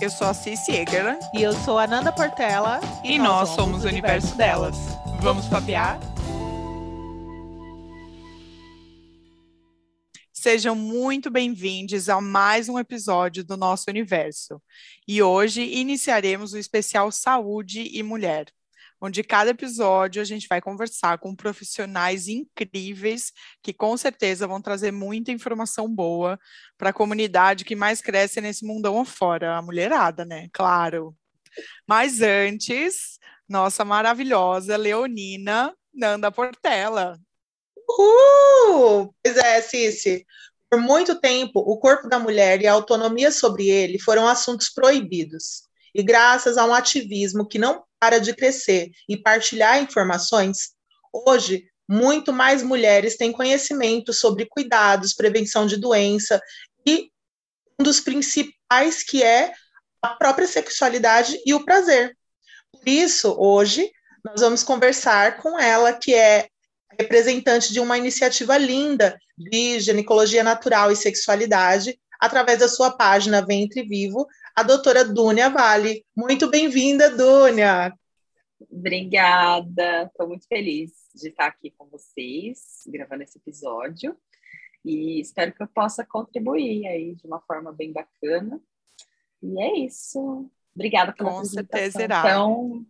Eu sou a Cici Egerland. E eu sou a Nanda Portela. E, e nós, nós, somos o universo, universo delas. delas. Vamos papear? Sejam muito bem-vindos a mais um episódio do nosso universo. E hoje iniciaremos o especial Saúde e Mulher onde cada episódio a gente vai conversar com profissionais incríveis que com certeza vão trazer muita informação boa para a comunidade que mais cresce nesse mundão afora, a mulherada, né? Claro. Mas antes, nossa maravilhosa Leonina Nanda Portela. Uhul! Pois é, Cici. Por muito tempo, o corpo da mulher e a autonomia sobre ele foram assuntos proibidos. E graças a um ativismo que não para de crescer e partilhar informações, hoje muito mais mulheres têm conhecimento sobre cuidados, prevenção de doença e um dos principais que é a própria sexualidade e o prazer. Por isso, hoje nós vamos conversar com ela, que é representante de uma iniciativa linda de ginecologia natural e sexualidade, através da sua página Ventre Vivo, a doutora Dúnia Vale. Muito bem-vinda, Dúnia. Obrigada, estou muito feliz de estar aqui com vocês, gravando esse episódio, e espero que eu possa contribuir aí de uma forma bem bacana. E é isso. Obrigada pela com certeza irá. tão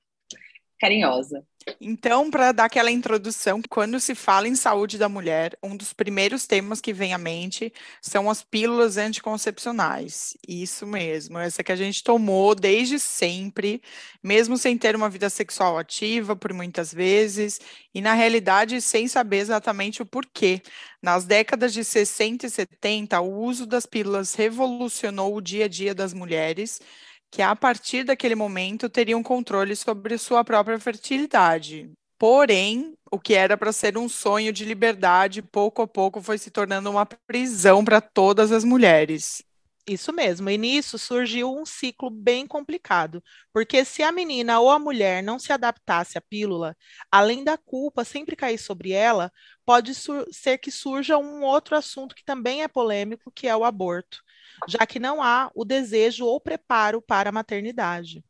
carinhosa. Então, para dar aquela introdução, quando se fala em saúde da mulher, um dos primeiros temas que vem à mente são as pílulas anticoncepcionais. Isso mesmo, essa que a gente tomou desde sempre, mesmo sem ter uma vida sexual ativa por muitas vezes, e na realidade sem saber exatamente o porquê. Nas décadas de 60 e 70, o uso das pílulas revolucionou o dia a dia das mulheres que a partir daquele momento teriam controle sobre sua própria fertilidade. Porém, o que era para ser um sonho de liberdade, pouco a pouco foi se tornando uma prisão para todas as mulheres. Isso mesmo, e nisso surgiu um ciclo bem complicado, porque se a menina ou a mulher não se adaptasse à pílula, além da culpa sempre cair sobre ela, pode ser que surja um outro assunto que também é polêmico, que é o aborto já que não há o desejo ou preparo para a maternidade.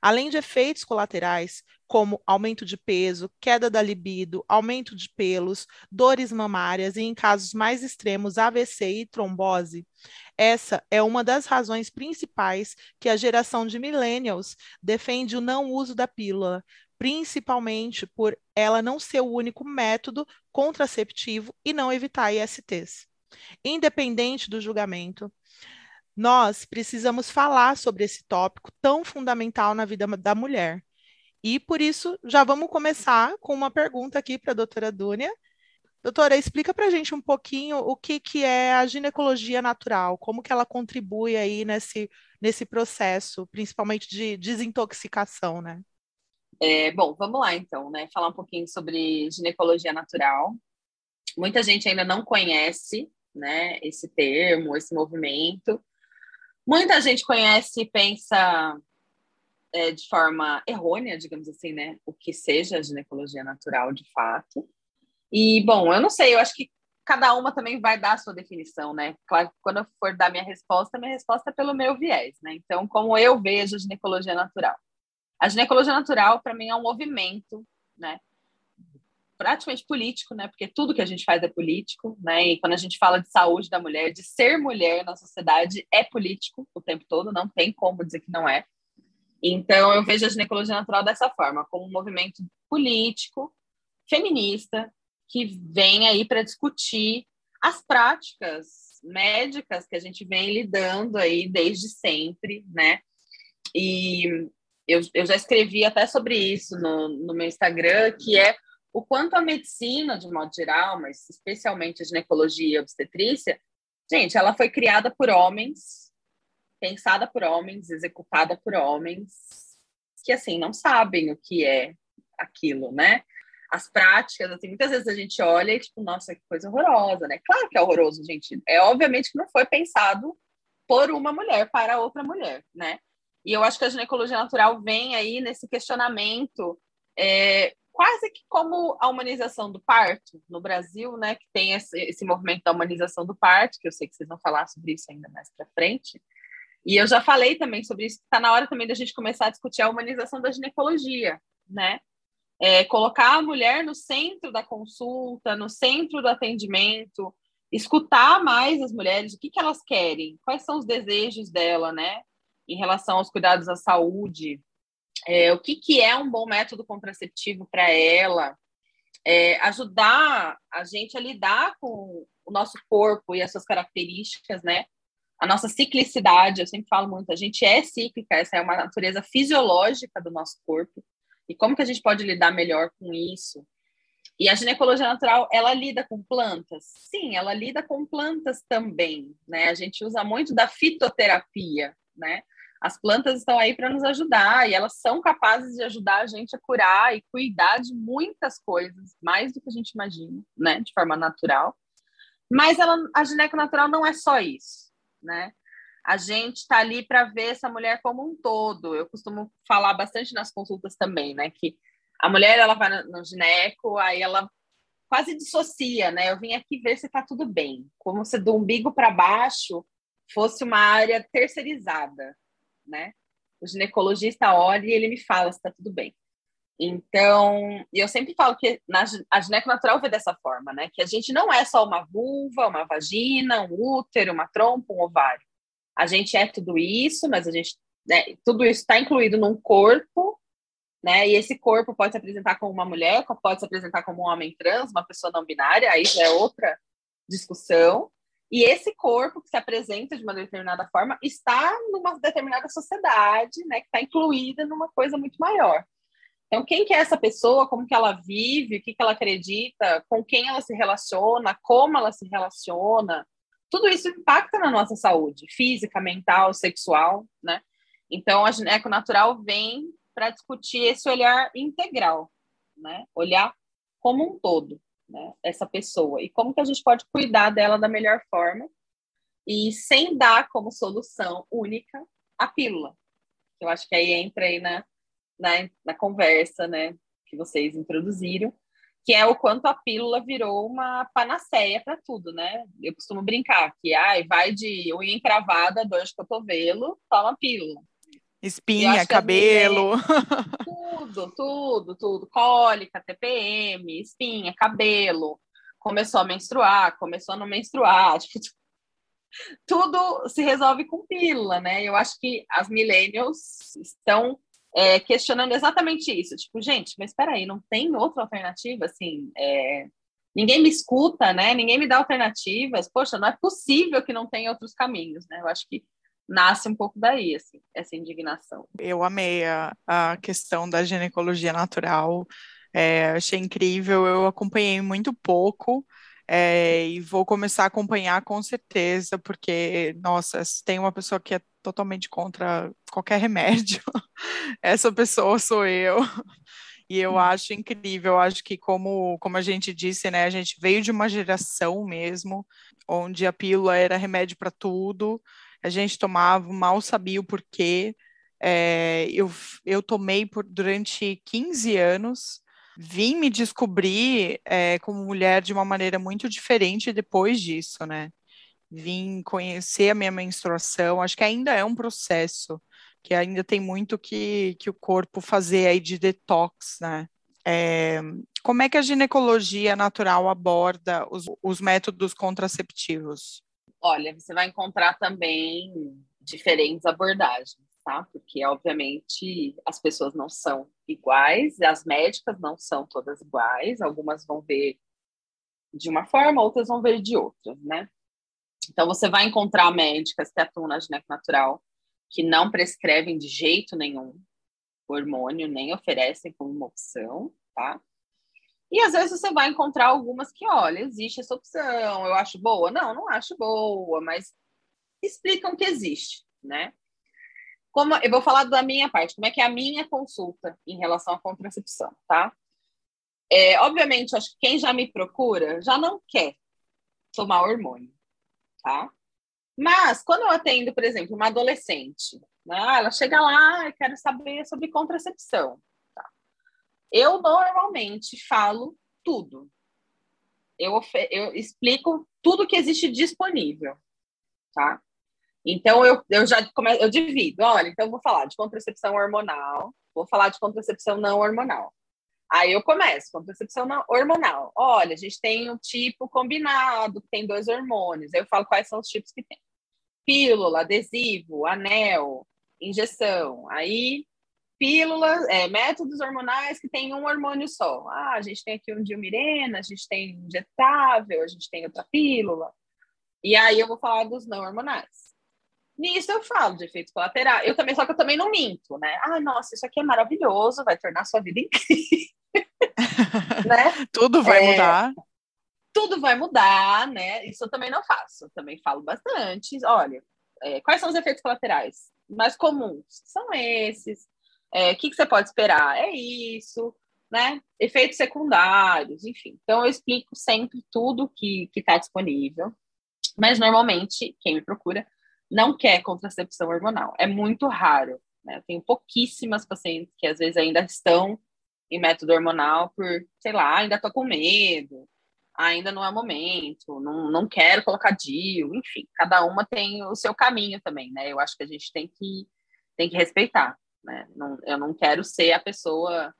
Além de efeitos colaterais, como aumento de peso, queda da libido, aumento de pelos, dores mamárias e, em casos mais extremos, AVC e trombose, essa é uma das razões principais que a geração de millennials defende o não uso da pílula, principalmente por ela não ser o único método contraceptivo e não evitar ISTs. Independente do julgamento, nós precisamos falar sobre esse tópico tão fundamental na vida da mulher. E por isso, já vamos começar com uma pergunta aqui para a doutora Dúnia. Doutora, explica para a gente um pouquinho o que, que é a ginecologia natural, como que ela contribui aí nesse, nesse processo, principalmente de desintoxicação, né? É, bom, vamos lá então, né? Falar um pouquinho sobre ginecologia natural. Muita gente ainda não conhece, né, esse termo, esse movimento. Muita gente conhece e pensa é, de forma errônea, digamos assim, né? O que seja a ginecologia natural de fato. E, bom, eu não sei, eu acho que cada uma também vai dar a sua definição, né? Claro que quando eu for dar minha resposta, minha resposta é pelo meu viés, né? Então, como eu vejo a ginecologia natural? A ginecologia natural, para mim, é um movimento, né? Praticamente político, né? Porque tudo que a gente faz é político, né? E quando a gente fala de saúde da mulher, de ser mulher na sociedade, é político o tempo todo, não tem como dizer que não é. Então, eu vejo a ginecologia natural dessa forma, como um movimento político, feminista, que vem aí para discutir as práticas médicas que a gente vem lidando aí desde sempre, né? E eu, eu já escrevi até sobre isso no, no meu Instagram, que é o quanto a medicina, de modo geral, mas especialmente a ginecologia e a obstetrícia, gente, ela foi criada por homens, pensada por homens, executada por homens, que, assim, não sabem o que é aquilo, né? As práticas, assim, muitas vezes a gente olha e, tipo, nossa, que coisa horrorosa, né? Claro que é horroroso, gente. É obviamente que não foi pensado por uma mulher para outra mulher, né? E eu acho que a ginecologia natural vem aí nesse questionamento é, quase que como a humanização do parto no Brasil, né, que tem esse, esse movimento da humanização do parto, que eu sei que vocês vão falar sobre isso ainda mais para frente. E eu já falei também sobre isso, está na hora também da gente começar a discutir a humanização da ginecologia, né? É, colocar a mulher no centro da consulta, no centro do atendimento, escutar mais as mulheres, o que, que elas querem, quais são os desejos dela, né? Em relação aos cuidados à saúde, é, o que, que é um bom método contraceptivo para ela, é, ajudar a gente a lidar com o nosso corpo e as suas características, né? A nossa ciclicidade, eu sempre falo muito, a gente é cíclica, essa é uma natureza fisiológica do nosso corpo. E como que a gente pode lidar melhor com isso? E a ginecologia natural, ela lida com plantas? Sim, ela lida com plantas também, né? A gente usa muito da fitoterapia, né? As plantas estão aí para nos ajudar e elas são capazes de ajudar a gente a curar e cuidar de muitas coisas, mais do que a gente imagina, né? De forma natural. Mas ela, a gineco natural não é só isso, né? A gente está ali para ver essa mulher como um todo. Eu costumo falar bastante nas consultas também, né? Que a mulher ela vai no, gineco, aí ela quase dissocia, né? Eu vim aqui ver se está tudo bem, como se do umbigo para baixo fosse uma área terceirizada né? O ginecologista olha e ele me fala se está tudo bem. Então, eu sempre falo que na, a gineco natural vê dessa forma, né? Que a gente não é só uma vulva, uma vagina, um útero, uma trompa, um ovário. A gente é tudo isso, mas a gente, né, tudo isso está incluído num corpo, né? E esse corpo pode se apresentar como uma mulher, pode se apresentar como um homem trans, uma pessoa não binária, aí já é outra discussão. E esse corpo que se apresenta de uma determinada forma está numa determinada sociedade, né, que está incluída numa coisa muito maior. Então, quem que é essa pessoa, como que ela vive, o que, que ela acredita, com quem ela se relaciona, como ela se relaciona, tudo isso impacta na nossa saúde física, mental, sexual, né? Então, a gineco natural vem para discutir esse olhar integral, né? Olhar como um todo né, essa pessoa e como que a gente pode cuidar dela da melhor forma e sem dar como solução única a pílula. Eu acho que aí entra aí na, na, na conversa, né, que vocês introduziram, que é o quanto a pílula virou uma panaceia para tudo, né? Eu costumo brincar que ai, vai de unha encravada, dor de cotovelo, toma pílula. Espinha, cabelo. tudo, tudo, tudo. Cólica, TPM, espinha, cabelo. Começou a menstruar, começou a não menstruar. Tipo, tudo se resolve com pílula, né? Eu acho que as millennials estão é, questionando exatamente isso. Tipo, gente, mas espera aí, não tem outra alternativa? Assim, é... ninguém me escuta, né? Ninguém me dá alternativas. Poxa, não é possível que não tenha outros caminhos, né? Eu acho que nasce um pouco daí, assim, essa indignação. Eu amei a, a questão da ginecologia natural, é, achei incrível, eu acompanhei muito pouco, é, e vou começar a acompanhar com certeza, porque, nossa, se tem uma pessoa que é totalmente contra qualquer remédio, essa pessoa sou eu. E eu hum. acho incrível, eu acho que como, como a gente disse, né, a gente veio de uma geração mesmo, onde a pílula era remédio para tudo, a gente tomava, mal sabia o porquê. É, eu, eu tomei por, durante 15 anos, vim me descobrir é, como mulher de uma maneira muito diferente depois disso, né? Vim conhecer a minha menstruação, acho que ainda é um processo, que ainda tem muito que, que o corpo fazer aí de detox, né? É, como é que a ginecologia natural aborda os, os métodos contraceptivos? Olha, você vai encontrar também diferentes abordagens, tá? Porque, obviamente, as pessoas não são iguais, as médicas não são todas iguais, algumas vão ver de uma forma, outras vão ver de outra, né? Então, você vai encontrar médicas que atuam na gineco natural, que não prescrevem de jeito nenhum hormônio, nem oferecem como uma opção, tá? E às vezes você vai encontrar algumas que, olha, existe essa opção, eu acho boa. Não, não acho boa, mas explicam que existe, né? Como, eu vou falar da minha parte, como é que é a minha consulta em relação à contracepção, tá? É, obviamente, acho que quem já me procura já não quer tomar hormônio, tá? Mas, quando eu atendo, por exemplo, uma adolescente, né, ela chega lá e quer saber sobre contracepção. Eu normalmente falo tudo. Eu, eu explico tudo que existe disponível, tá? Então, eu, eu já começo, eu divido. Olha, então eu vou falar de contracepção hormonal, vou falar de contracepção não hormonal. Aí eu começo, contracepção não hormonal. Olha, a gente tem um tipo combinado, que tem dois hormônios. Eu falo quais são os tipos que tem. Pílula, adesivo, anel, injeção. Aí, pílulas, é, métodos hormonais que tem um hormônio só. Ah, a gente tem aqui um diomirena, a gente tem injetável, a gente tem outra pílula. E aí eu vou falar dos não hormonais. Nisso eu falo de efeitos colaterais. Eu também, só que eu também não minto, né? Ah, nossa, isso aqui é maravilhoso, vai tornar a sua vida incrível. né? Tudo vai é, mudar. Tudo vai mudar, né? Isso eu também não faço. Eu também falo bastante. Olha, é, quais são os efeitos colaterais mais comuns? São esses. É, o que, que você pode esperar? É isso, né? Efeitos secundários, enfim. Então eu explico sempre tudo que está disponível. Mas normalmente, quem me procura não quer contracepção hormonal. É muito raro. Né? Eu tenho pouquíssimas pacientes que às vezes ainda estão em método hormonal por, sei lá, ainda estou com medo, ainda não é momento, não, não quero colocar DIU, enfim, cada uma tem o seu caminho também, né? Eu acho que a gente tem que, tem que respeitar, né? Não, eu não quero ser a pessoa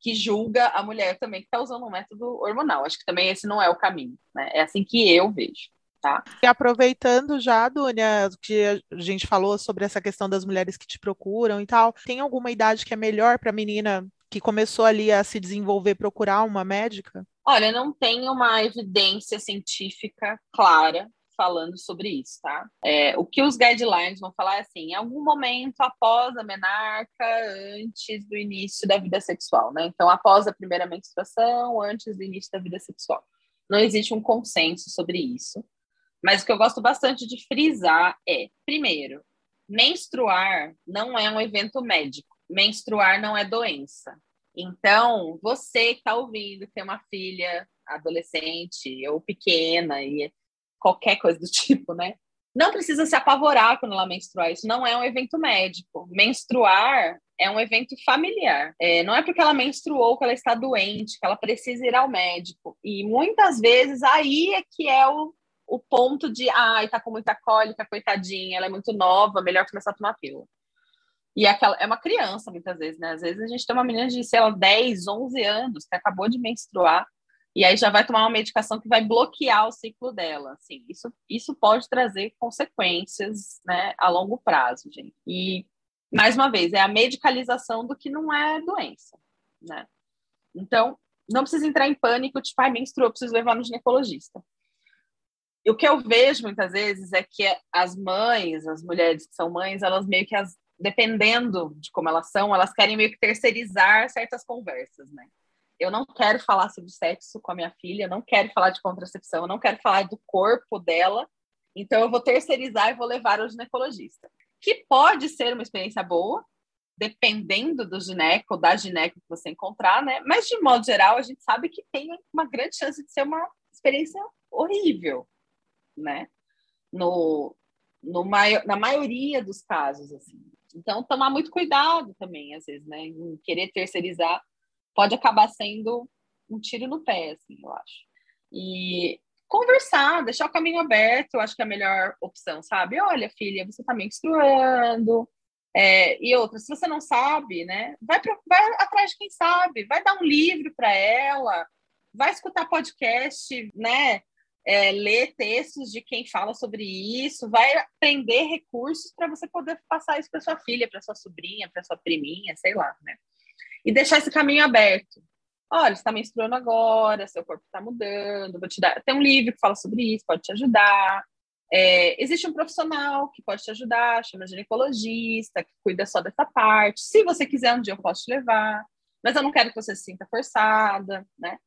que julga a mulher também que está usando um método hormonal. Acho que também esse não é o caminho, né? É assim que eu vejo. Tá. E aproveitando já, Dunia, que a gente falou sobre essa questão das mulheres que te procuram e tal, tem alguma idade que é melhor para a menina que começou ali a se desenvolver procurar uma médica? Olha, não tem uma evidência científica clara falando sobre isso, tá? É, o que os guidelines vão falar é assim, em algum momento após a menarca, antes do início da vida sexual, né? Então, após a primeira menstruação, antes do início da vida sexual. Não existe um consenso sobre isso. Mas o que eu gosto bastante de frisar é, primeiro, menstruar não é um evento médico. Menstruar não é doença. Então, você que está ouvindo, que tem uma filha adolescente ou pequena e qualquer coisa do tipo, né? Não precisa se apavorar quando ela menstruar. Isso não é um evento médico. Menstruar é um evento familiar. É, não é porque ela menstruou que ela está doente, que ela precisa ir ao médico. E muitas vezes aí é que é o o ponto de, ai, tá com muita cólica, coitadinha, ela é muito nova, melhor começar a tomar pílula. E aquela, é uma criança, muitas vezes, né? Às vezes a gente tem uma menina de, sei lá, 10, 11 anos, que acabou de menstruar, e aí já vai tomar uma medicação que vai bloquear o ciclo dela. Assim, isso, isso pode trazer consequências né, a longo prazo, gente. E, mais uma vez, é a medicalização do que não é doença, né? Então, não precisa entrar em pânico, tipo, ai, menstruou, preciso levar no ginecologista o que eu vejo muitas vezes é que as mães, as mulheres que são mães, elas meio que, as, dependendo de como elas são, elas querem meio que terceirizar certas conversas, né? Eu não quero falar sobre sexo com a minha filha, não quero falar de contracepção, não quero falar do corpo dela, então eu vou terceirizar e vou levar ao ginecologista. Que pode ser uma experiência boa, dependendo do gineco, da gineco que você encontrar, né? Mas de modo geral, a gente sabe que tem uma grande chance de ser uma experiência horrível, né? No, no na maioria dos casos, assim. Então, tomar muito cuidado também, às vezes, né? Em querer terceirizar pode acabar sendo um tiro no pé, assim, eu acho. E conversar, deixar o caminho aberto, eu acho que é a melhor opção, sabe? Olha, filha, você tá menstruando, é, e outra, se você não sabe, né, vai, pra, vai atrás de quem sabe, vai dar um livro para ela, vai escutar podcast, né, é, ler textos de quem fala sobre isso, vai aprender recursos para você poder passar isso para sua filha, para sua sobrinha, para sua priminha, sei lá, né? E deixar esse caminho aberto. Olha, você está menstruando agora, seu corpo está mudando, vou te dar. Tem um livro que fala sobre isso, pode te ajudar. É, existe um profissional que pode te ajudar, chama ginecologista, que cuida só dessa parte. Se você quiser, um dia eu posso te levar, mas eu não quero que você se sinta forçada, né?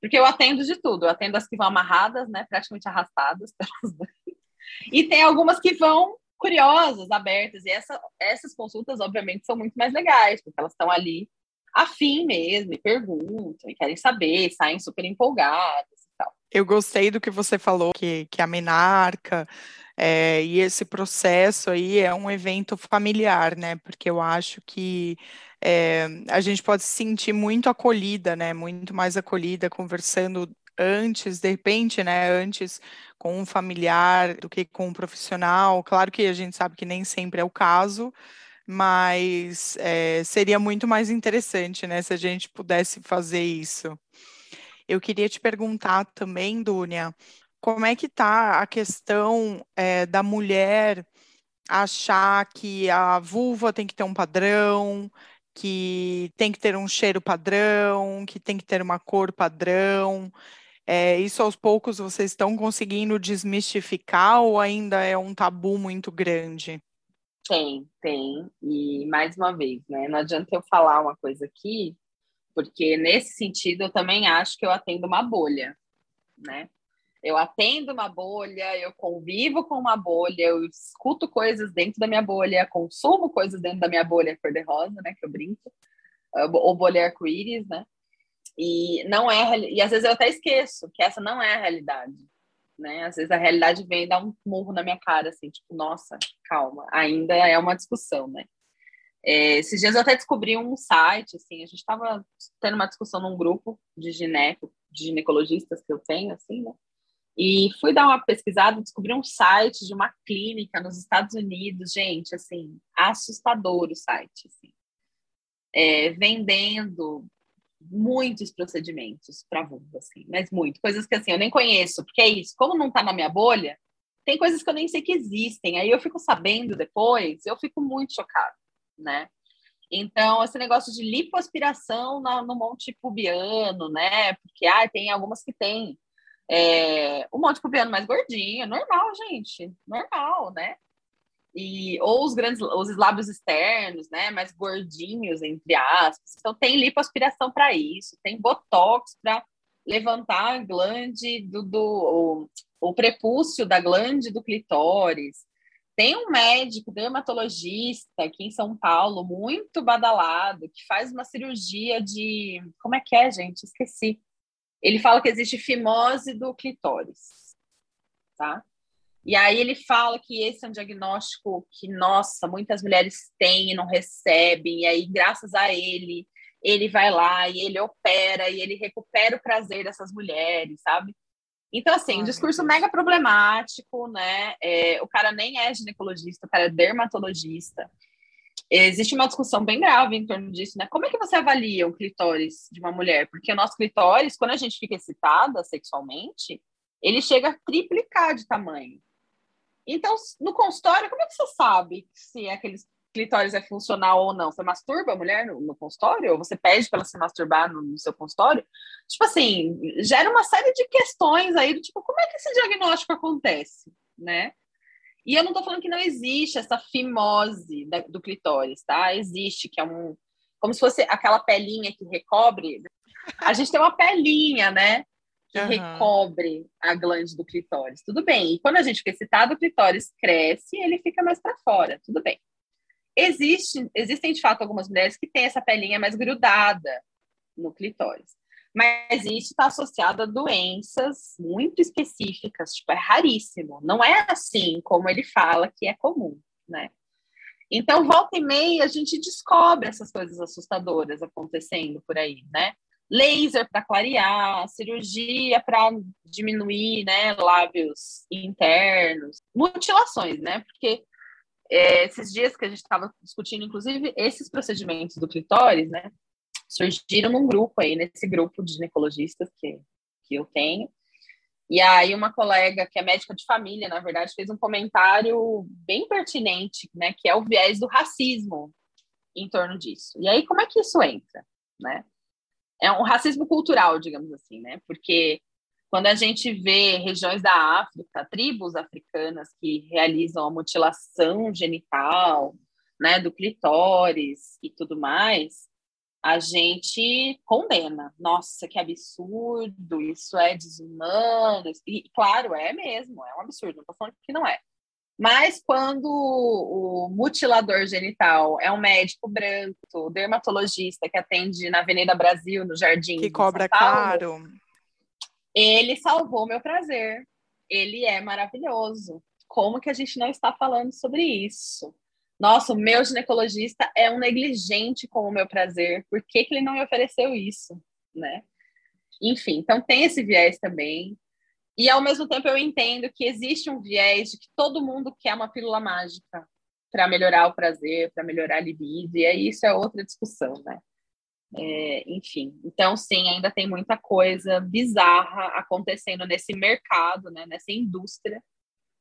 Porque eu atendo de tudo. Eu atendo as que vão amarradas, né? Praticamente arrastadas E tem algumas que vão curiosas, abertas. E essa, essas consultas, obviamente, são muito mais legais, porque elas estão ali afim mesmo, e perguntam, e querem saber, saem super empolgadas e tal. Eu gostei do que você falou, que, que a menarca é, e esse processo aí é um evento familiar, né? Porque eu acho que é, a gente pode se sentir muito acolhida, né? Muito mais acolhida conversando antes, de repente, né, antes com um familiar do que com um profissional. Claro que a gente sabe que nem sempre é o caso, mas é, seria muito mais interessante, né, se a gente pudesse fazer isso. Eu queria te perguntar também, Dúnia, como é que está a questão é, da mulher achar que a vulva tem que ter um padrão, que tem que ter um cheiro padrão, que tem que ter uma cor padrão. É, isso aos poucos vocês estão conseguindo desmistificar ou ainda é um tabu muito grande? Tem, tem. E mais uma vez, né? Não adianta eu falar uma coisa aqui, porque nesse sentido eu também acho que eu atendo uma bolha, né? Eu atendo uma bolha, eu convivo com uma bolha, eu escuto coisas dentro da minha bolha, consumo coisas dentro da minha bolha cor-de-rosa, né? Que eu brinco, ou bolha arco-íris, né? E não é, e às vezes eu até esqueço que essa não é a realidade, né? Às vezes a realidade vem e dá um murro na minha cara, assim, tipo, nossa, calma, ainda é uma discussão, né? É, esses dias eu até descobri um site, assim, a gente estava tendo uma discussão num grupo de gineco, de ginecologistas que eu tenho, assim, né? E fui dar uma pesquisada, descobri um site de uma clínica nos Estados Unidos, gente, assim, assustador o site, assim. É, vendendo muitos procedimentos para vulva, assim, mas muito. Coisas que, assim, eu nem conheço, porque é isso, como não está na minha bolha, tem coisas que eu nem sei que existem. Aí eu fico sabendo depois, eu fico muito chocada, né? Então, esse negócio de lipoaspiração no monte pubiano, né? Porque ah, tem algumas que tem é, o monte pubiano mais gordinho, normal, gente, normal, né? E, ou os grandes, os lábios externos, né, mais gordinhos, entre aspas. Então, tem lipoaspiração para isso, tem botox para levantar a glande do, do o, o prepúcio da glande do clitóris. Tem um médico dermatologista aqui em São Paulo, muito badalado, que faz uma cirurgia de. Como é que é, gente? Esqueci ele fala que existe fimose do clitóris, tá? E aí ele fala que esse é um diagnóstico que, nossa, muitas mulheres têm e não recebem, e aí, graças a ele, ele vai lá e ele opera e ele recupera o prazer dessas mulheres, sabe? Então, assim, um discurso mega problemático, né? É, o cara nem é ginecologista, o cara é dermatologista. Existe uma discussão bem grave em torno disso, né? Como é que você avalia o clitóris de uma mulher? Porque o nosso clitóris, quando a gente fica excitada sexualmente, ele chega a triplicar de tamanho. Então, no consultório, como é que você sabe se aquele clitóris é funcional ou não? Você masturba a mulher no, no consultório? Ou você pede para ela se masturbar no, no, seu consultório? Tipo assim, gera uma série de questões aí do tipo, como é que esse diagnóstico acontece, né? E eu não estou falando que não existe essa fimose da, do clitóris, tá? Existe, que é um. Como se fosse aquela pelinha que recobre. A gente tem uma pelinha, né? Que uhum. recobre a glande do clitóris. Tudo bem. E quando a gente fica excitado, o clitóris cresce e ele fica mais para fora. Tudo bem. Existe, existem, de fato, algumas mulheres que têm essa pelinha mais grudada no clitóris mas isso está associado a doenças muito específicas, tipo, é raríssimo. Não é assim como ele fala que é comum, né? Então, volta e meia, a gente descobre essas coisas assustadoras acontecendo por aí, né? Laser para clarear, cirurgia para diminuir, né, lábios internos, mutilações, né? Porque é, esses dias que a gente estava discutindo, inclusive, esses procedimentos do clitóris, né? surgiram num grupo aí, nesse grupo de ginecologistas que, que eu tenho. E aí uma colega que é médica de família, na verdade, fez um comentário bem pertinente, né, que é o viés do racismo em torno disso. E aí como é que isso entra, né? É um racismo cultural, digamos assim, né? Porque quando a gente vê regiões da África, tribos africanas que realizam a mutilação genital, né, do clitóris e tudo mais, a gente condena. Nossa, que absurdo, isso é desumano. E, claro, é mesmo, é um absurdo, não estou falando que não é. Mas quando o mutilador genital é um médico branco, dermatologista que atende na Avenida Brasil, no Jardim. Que cobra Paulo, caro. Ele salvou meu prazer. Ele é maravilhoso. Como que a gente não está falando sobre isso? nossa, o meu ginecologista é um negligente com o meu prazer, por que, que ele não me ofereceu isso, né? Enfim, então tem esse viés também. E ao mesmo tempo eu entendo que existe um viés de que todo mundo quer uma pílula mágica para melhorar o prazer, para melhorar a libido, e aí isso é outra discussão, né? É, enfim, então sim, ainda tem muita coisa bizarra acontecendo nesse mercado, né, nessa indústria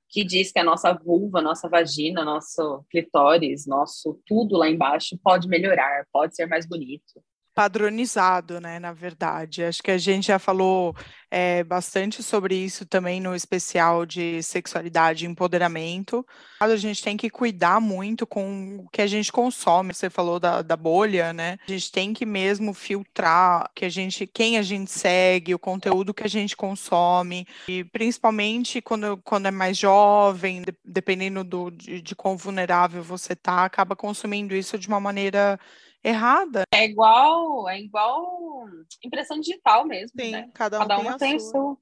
que diz que a nossa vulva, nossa vagina, nosso clitóris, nosso tudo lá embaixo pode melhorar, pode ser mais bonito, padronizado, né, na verdade. Acho que a gente já falou é, bastante sobre isso também no especial de sexualidade e empoderamento. A gente tem que cuidar muito com o que a gente consome. Você falou da, da bolha, né? A gente tem que mesmo filtrar que a gente, quem a gente segue, o conteúdo que a gente consome, e principalmente quando, quando é mais jovem, dependendo do, de, de quão vulnerável você tá, acaba consumindo isso de uma maneira errada. É igual, é igual impressão digital mesmo, Sim, né? cada um, cada tem, tem a sua. sua.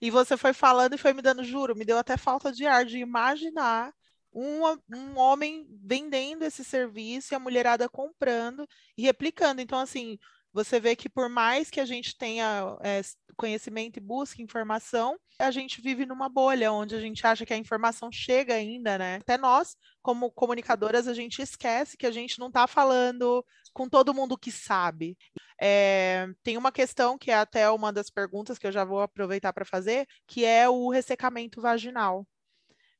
E você foi falando e foi me dando, juro, me deu até falta de ar de imaginar um, um homem vendendo esse serviço e a mulherada comprando e replicando. Então, assim, você vê que por mais que a gente tenha é, conhecimento e busque informação, a gente vive numa bolha onde a gente acha que a informação chega ainda, né? Até nós, como comunicadoras, a gente esquece que a gente não está falando com todo mundo que sabe. É, tem uma questão que é até uma das perguntas que eu já vou aproveitar para fazer, que é o ressecamento vaginal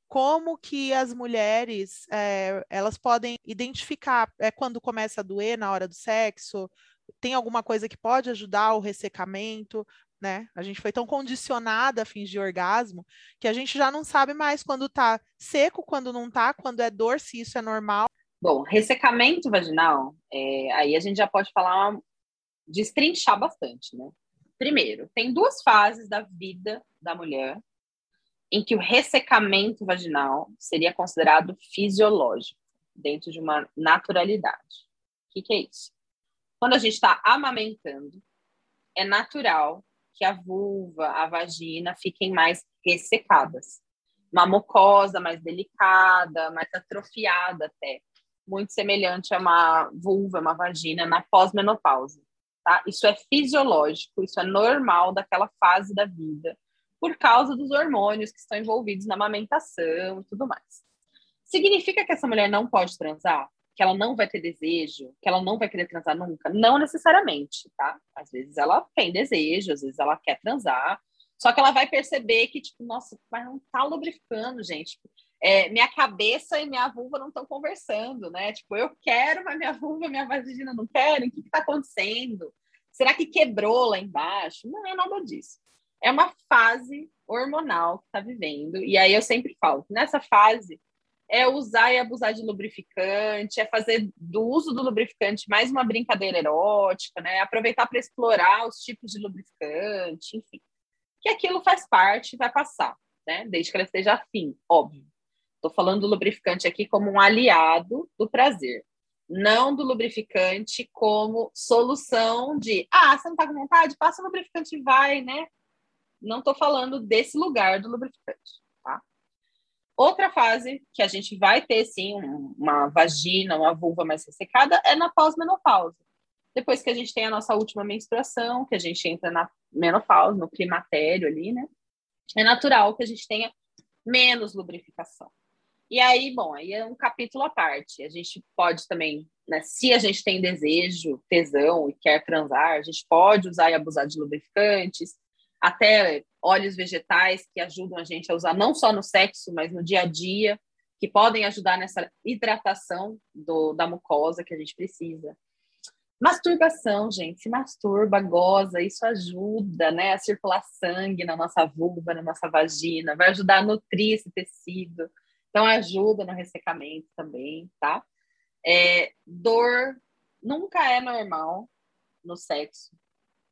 como que as mulheres é, elas podem identificar é, quando começa a doer na hora do sexo, tem alguma coisa que pode ajudar o ressecamento, né? A gente foi tão condicionada a fingir orgasmo que a gente já não sabe mais quando tá seco, quando não tá, quando é dor, se isso é normal. Bom, ressecamento vaginal, é, aí a gente já pode falar, destrinchar bastante, né? Primeiro, tem duas fases da vida da mulher em que o ressecamento vaginal seria considerado fisiológico, dentro de uma naturalidade. O que, que é isso? Quando a gente está amamentando, é natural que a vulva, a vagina fiquem mais ressecadas. Uma mucosa mais delicada, mais atrofiada até. Muito semelhante a uma vulva, uma vagina na pós-menopausa. Tá? Isso é fisiológico, isso é normal daquela fase da vida, por causa dos hormônios que estão envolvidos na amamentação e tudo mais. Significa que essa mulher não pode transar? Que ela não vai ter desejo, que ela não vai querer transar nunca? Não necessariamente, tá? Às vezes ela tem desejo, às vezes ela quer transar, só que ela vai perceber que, tipo, nossa, mas não tá lubrificando, gente. É, minha cabeça e minha vulva não estão conversando, né? Tipo, eu quero, mas minha vulva e minha vagina não querem. O que está acontecendo? Será que quebrou lá embaixo? Não é nada disso. É uma fase hormonal que está vivendo. E aí eu sempre falo, nessa fase, é usar e abusar de lubrificante, é fazer do uso do lubrificante mais uma brincadeira erótica, né? Aproveitar para explorar os tipos de lubrificante, enfim. Que aquilo faz parte vai passar, né? Desde que ela esteja afim, óbvio. Estou falando do lubrificante aqui como um aliado do prazer, não do lubrificante como solução de, ah, você não está com vontade? Passa o lubrificante e vai, né? Não estou falando desse lugar do lubrificante. Outra fase que a gente vai ter, sim, uma vagina, uma vulva mais ressecada, é na pós-menopausa. Depois que a gente tem a nossa última menstruação, que a gente entra na menopausa, no climatério ali, né? É natural que a gente tenha menos lubrificação. E aí, bom, aí é um capítulo à parte. A gente pode também, né, se a gente tem desejo, tesão e quer transar, a gente pode usar e abusar de lubrificantes até óleos vegetais que ajudam a gente a usar não só no sexo, mas no dia a dia, que podem ajudar nessa hidratação do, da mucosa que a gente precisa. Masturbação, gente, se masturba, goza, isso ajuda, né, a circular sangue na nossa vulva, na nossa vagina, vai ajudar a nutrir esse tecido, então ajuda no ressecamento também, tá? É, dor nunca é normal no sexo,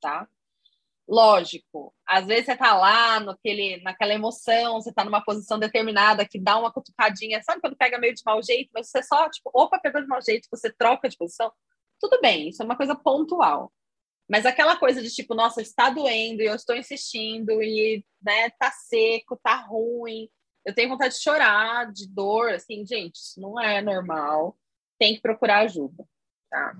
tá? Lógico, às vezes você tá lá naquele, naquela emoção, você tá numa posição determinada que dá uma cutucadinha, sabe quando pega meio de mau jeito, mas você só, tipo, opa, pegou de mau jeito, você troca de posição, tudo bem, isso é uma coisa pontual. Mas aquela coisa de tipo, nossa, está doendo e eu estou insistindo e, né, tá seco, tá ruim, eu tenho vontade de chorar, de dor, assim, gente, isso não é normal, tem que procurar ajuda, tá?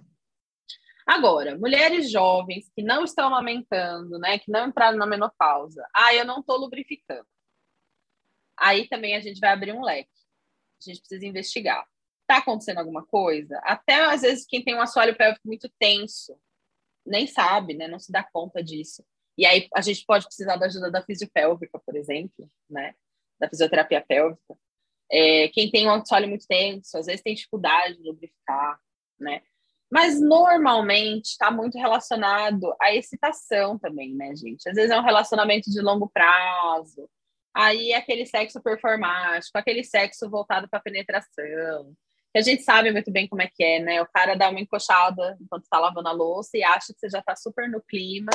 Agora, mulheres jovens que não estão amamentando, né, que não entraram na menopausa, ah, eu não estou lubrificando. Aí também a gente vai abrir um leque. A gente precisa investigar. Está acontecendo alguma coisa? Até às vezes quem tem um assoalho pélvico muito tenso nem sabe, né, não se dá conta disso. E aí a gente pode precisar da ajuda da fisiopélvica, por exemplo, né, da fisioterapia pélvica. É, quem tem um assoalho muito tenso, às vezes tem dificuldade de lubrificar, né? Mas normalmente está muito relacionado à excitação também, né, gente? Às vezes é um relacionamento de longo prazo, aí é aquele sexo performático, aquele sexo voltado para penetração, que a gente sabe muito bem como é que é, né? O cara dá uma encoxada enquanto está lavando a louça e acha que você já está super no clima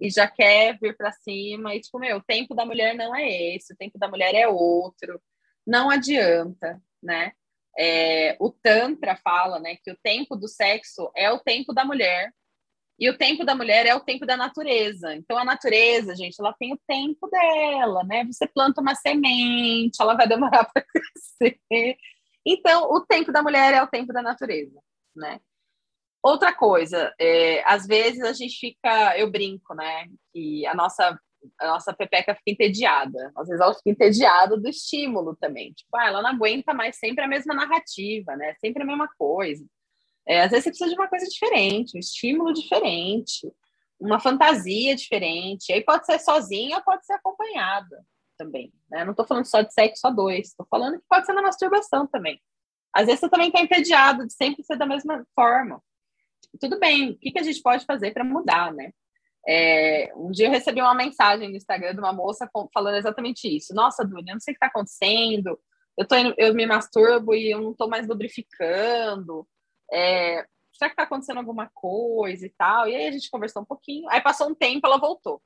e já quer vir para cima, e tipo, meu, o tempo da mulher não é esse, o tempo da mulher é outro, não adianta, né? É, o Tantra fala né, que o tempo do sexo é o tempo da mulher, e o tempo da mulher é o tempo da natureza. Então, a natureza, gente, ela tem o tempo dela, né? Você planta uma semente, ela vai demorar para crescer. Então, o tempo da mulher é o tempo da natureza, né? Outra coisa, é, às vezes a gente fica, eu brinco, né? Que a nossa a nossa pepeca fica entediada. Às vezes ela fica entediada do estímulo também. Tipo, ah, ela não aguenta mais sempre a mesma narrativa, né? Sempre a mesma coisa. É, às vezes você precisa de uma coisa diferente, um estímulo diferente, uma fantasia diferente. Aí pode ser sozinha pode ser acompanhada também. Né? Não estou falando só de sexo a dois, estou falando que pode ser na masturbação também. Às vezes você também está entediado de sempre ser da mesma forma. Tudo bem, o que, que a gente pode fazer para mudar, né? É, um dia eu recebi uma mensagem no Instagram de uma moça falando exatamente isso. Nossa, Dunia, eu não sei o que está acontecendo. Eu, tô indo, eu me masturbo e eu não estou mais lubrificando. É, será que está acontecendo alguma coisa e tal? E aí a gente conversou um pouquinho. Aí passou um tempo, ela voltou.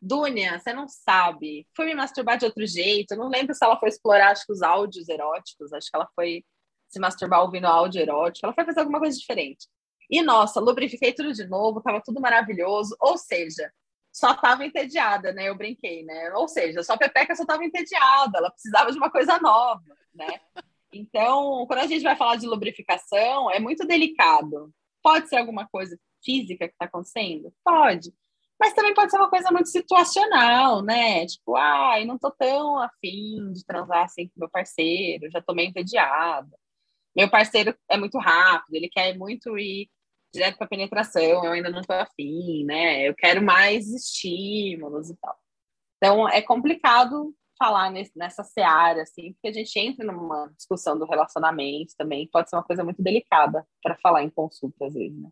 Dúnia, você não sabe. Fui me masturbar de outro jeito. Eu não lembro se ela foi explorar, acho que os áudios eróticos. Acho que ela foi se masturbar ouvindo áudio erótico. Ela foi fazer alguma coisa diferente. E nossa, lubrifiquei tudo de novo, tava tudo maravilhoso. Ou seja, só tava entediada, né? Eu brinquei, né? Ou seja, só a Pepeca só tava entediada, ela precisava de uma coisa nova, né? Então, quando a gente vai falar de lubrificação, é muito delicado. Pode ser alguma coisa física que está acontecendo? Pode. Mas também pode ser uma coisa muito situacional, né? Tipo, ai, ah, não tô tão afim de transar assim com meu parceiro, já tô meio entediada. Meu parceiro é muito rápido, ele quer muito ir direto para penetração, eu ainda não estou afim, né? Eu quero mais estímulos e tal. Então, é complicado falar nesse, nessa seara, assim, porque a gente entra numa discussão do relacionamento também, pode ser uma coisa muito delicada para falar em consulta, às vezes, né?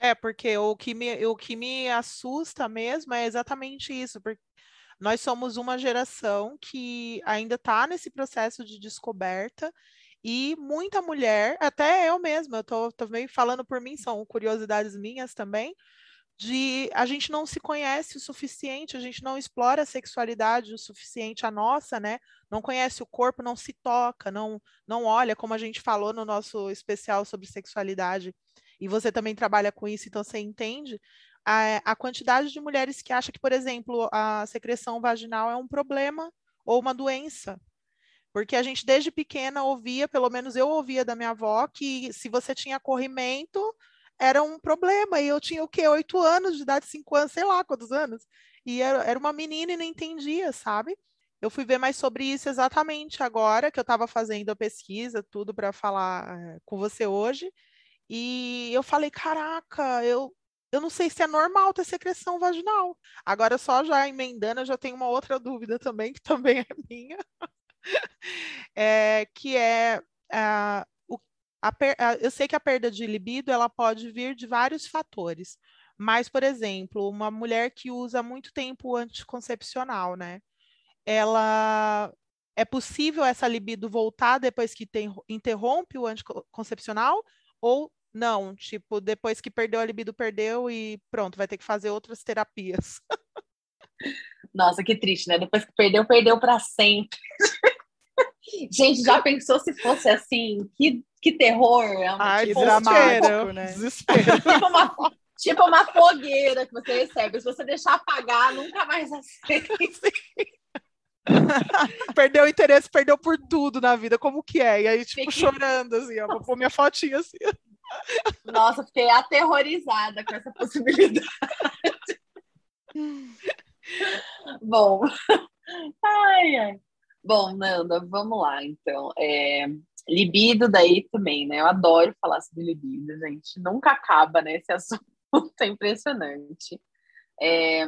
É, porque o que, me, o que me assusta mesmo é exatamente isso, porque nós somos uma geração que ainda está nesse processo de descoberta e muita mulher, até eu mesma, eu tô também falando por mim, são curiosidades minhas também, de a gente não se conhece o suficiente, a gente não explora a sexualidade o suficiente a nossa, né? Não conhece o corpo, não se toca, não não olha, como a gente falou no nosso especial sobre sexualidade. E você também trabalha com isso, então você entende a, a quantidade de mulheres que acha que, por exemplo, a secreção vaginal é um problema ou uma doença, porque a gente desde pequena ouvia, pelo menos eu ouvia da minha avó, que se você tinha corrimento, era um problema. E eu tinha o quê? Oito anos de idade, cinco anos, sei lá quantos anos. E era, era uma menina e não entendia, sabe? Eu fui ver mais sobre isso exatamente agora, que eu estava fazendo a pesquisa, tudo para falar é, com você hoje. E eu falei, caraca, eu, eu não sei se é normal ter secreção vaginal. Agora, só já emendando, eu já tenho uma outra dúvida também, que também é minha é, que é a, o, a, a, eu sei que a perda de libido ela pode vir de vários fatores, mas, por exemplo, uma mulher que usa muito tempo anticoncepcional, né? Ela é possível essa libido voltar depois que tem, interrompe o anticoncepcional ou não? Tipo, depois que perdeu a libido, perdeu e pronto, vai ter que fazer outras terapias. Nossa, que triste, né? Depois que perdeu, perdeu para sempre. Gente, já pensou se fosse assim? Que, que terror! É uma, Ai, tipo, dramático, né? Desespero. tipo, uma, tipo uma fogueira que você recebe. Se você deixar apagar, nunca mais acende. perdeu o interesse, perdeu por tudo na vida, como que é? E aí, tipo, Fique... chorando, assim, ó, vou pôr minha fotinha assim. Nossa, fiquei aterrorizada com essa possibilidade. Bom, ai, ai. Bom, Nanda, vamos lá, então. É, libido daí também, né? Eu adoro falar sobre libido, gente. Nunca acaba, né? Esse assunto é impressionante. É,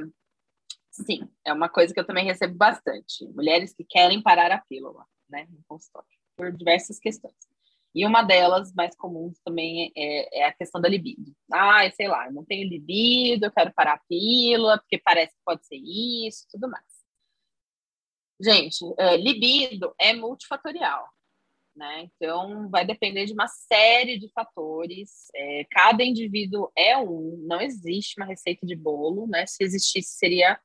sim, é uma coisa que eu também recebo bastante. Mulheres que querem parar a pílula, né? No consultório, por diversas questões. E uma delas, mais comuns também, é, é, a questão da libido. Ah, sei lá, eu não tenho libido, eu quero parar a pílula, porque parece que pode ser isso, tudo mais. Gente, é, libido é multifatorial, né? Então, vai depender de uma série de fatores. É, cada indivíduo é um, não existe uma receita de bolo, né? Se existisse, seria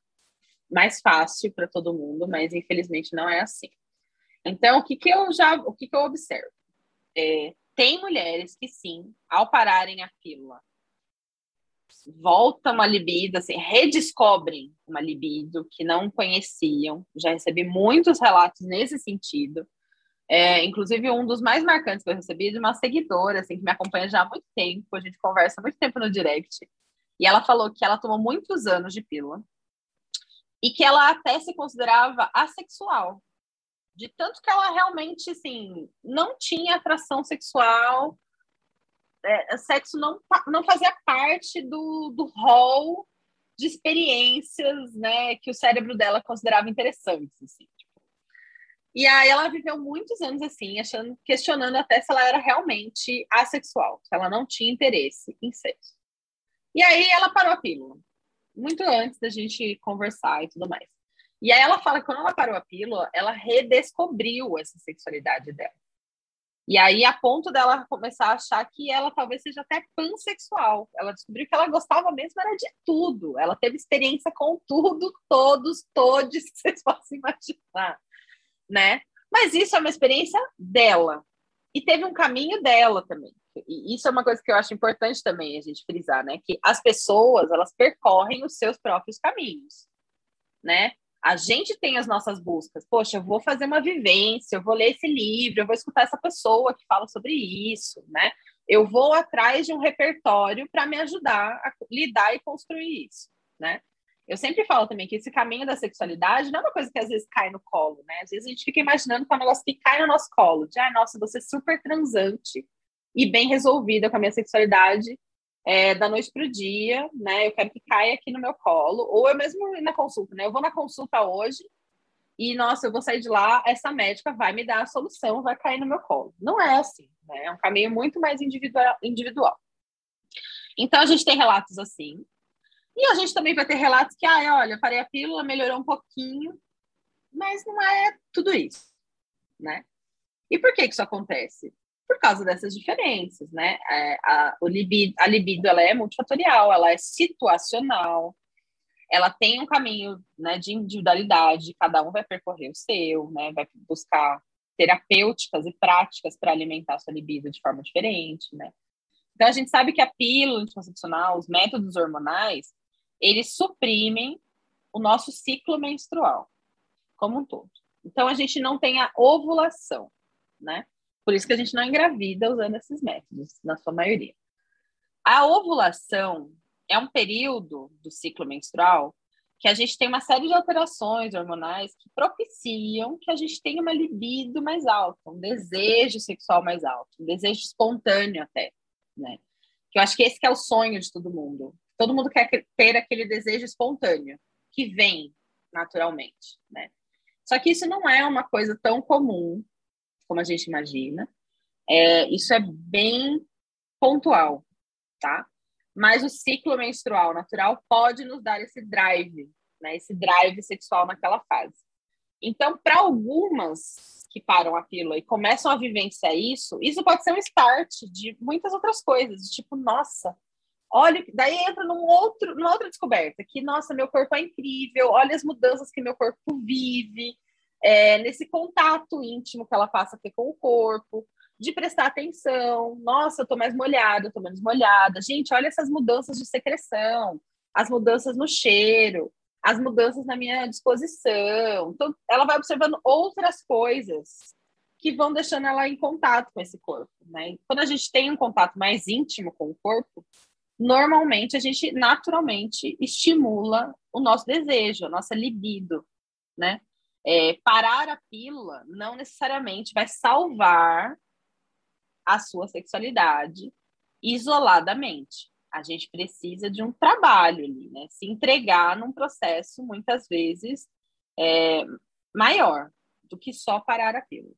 mais fácil para todo mundo, mas infelizmente não é assim. Então, o que, que eu já, o que, que eu observo? É, tem mulheres que sim, ao pararem a pílula, voltam uma libido, assim, redescobrem uma libido que não conheciam. Já recebi muitos relatos nesse sentido. É, inclusive, um dos mais marcantes que eu recebi é de uma seguidora, assim, que me acompanha já há muito tempo, a gente conversa há muito tempo no direct, e ela falou que ela tomou muitos anos de pílula, e que ela até se considerava assexual, de tanto que ela realmente, assim, não tinha atração sexual, é, sexo não, não fazia parte do, do rol de experiências, né, que o cérebro dela considerava interessantes, assim. Tipo. E aí ela viveu muitos anos assim, achando, questionando até se ela era realmente assexual, se ela não tinha interesse em sexo. E aí ela parou a pílula, muito antes da gente conversar e tudo mais. E aí ela fala que quando ela parou a pílula, ela redescobriu essa sexualidade dela. E aí, a ponto dela começar a achar que ela talvez seja até pansexual. Ela descobriu que ela gostava mesmo era de tudo. Ela teve experiência com tudo, todos, todos que vocês possam imaginar, né? Mas isso é uma experiência dela. E teve um caminho dela também. E isso é uma coisa que eu acho importante também a gente frisar, né? Que as pessoas, elas percorrem os seus próprios caminhos, né? A gente tem as nossas buscas. Poxa, eu vou fazer uma vivência, eu vou ler esse livro, eu vou escutar essa pessoa que fala sobre isso, né? Eu vou atrás de um repertório para me ajudar a lidar e construir isso, né? Eu sempre falo também que esse caminho da sexualidade não é uma coisa que às vezes cai no colo, né? Às vezes a gente fica imaginando que é um negócio que cai no nosso colo, de, ah, nossa, você é super transante e bem resolvida com a minha sexualidade, é, da noite para o dia, né? Eu quero que caia aqui no meu colo, ou eu mesmo na consulta, né? Eu vou na consulta hoje e, nossa, eu vou sair de lá, essa médica vai me dar a solução, vai cair no meu colo. Não é assim, né? É um caminho muito mais individual. individual. Então, a gente tem relatos assim. E a gente também vai ter relatos que, ah, olha, parei a pílula, melhorou um pouquinho, mas não é tudo isso, né? E por que, que isso acontece? Por causa dessas diferenças, né? É, a, libido, a libido ela é multifatorial, ela é situacional, ela tem um caminho né, de individualidade, cada um vai percorrer o seu, né? Vai buscar terapêuticas e práticas para alimentar sua libido de forma diferente, né? Então a gente sabe que a pílula anticoncepcional, os métodos hormonais, eles suprimem o nosso ciclo menstrual como um todo. Então a gente não tem a ovulação, né? Por isso que a gente não engravida usando esses métodos, na sua maioria. A ovulação é um período do ciclo menstrual que a gente tem uma série de alterações hormonais que propiciam que a gente tenha uma libido mais alta, um desejo sexual mais alto, um desejo espontâneo até, né? Que eu acho que esse que é o sonho de todo mundo. Todo mundo quer ter aquele desejo espontâneo que vem naturalmente, né? Só que isso não é uma coisa tão comum como a gente imagina. É, isso é bem pontual, tá? Mas o ciclo menstrual natural pode nos dar esse drive, né? Esse drive sexual naquela fase. Então, para algumas que param a pílula e começam a vivenciar isso, isso pode ser um start de muitas outras coisas, tipo, nossa, olha, daí entra num outro, numa outra descoberta, que, nossa, meu corpo é incrível, olha as mudanças que meu corpo vive, é, nesse contato íntimo que ela passa a ter com o corpo, de prestar atenção. Nossa, eu tô mais molhada, eu tô menos molhada. Gente, olha essas mudanças de secreção, as mudanças no cheiro, as mudanças na minha disposição. Então, ela vai observando outras coisas que vão deixando ela em contato com esse corpo, né? quando a gente tem um contato mais íntimo com o corpo, normalmente a gente naturalmente estimula o nosso desejo, a nossa libido, né? É, parar a pílula não necessariamente vai salvar a sua sexualidade isoladamente. A gente precisa de um trabalho ali, né? Se entregar num processo, muitas vezes, é, maior do que só parar a pílula.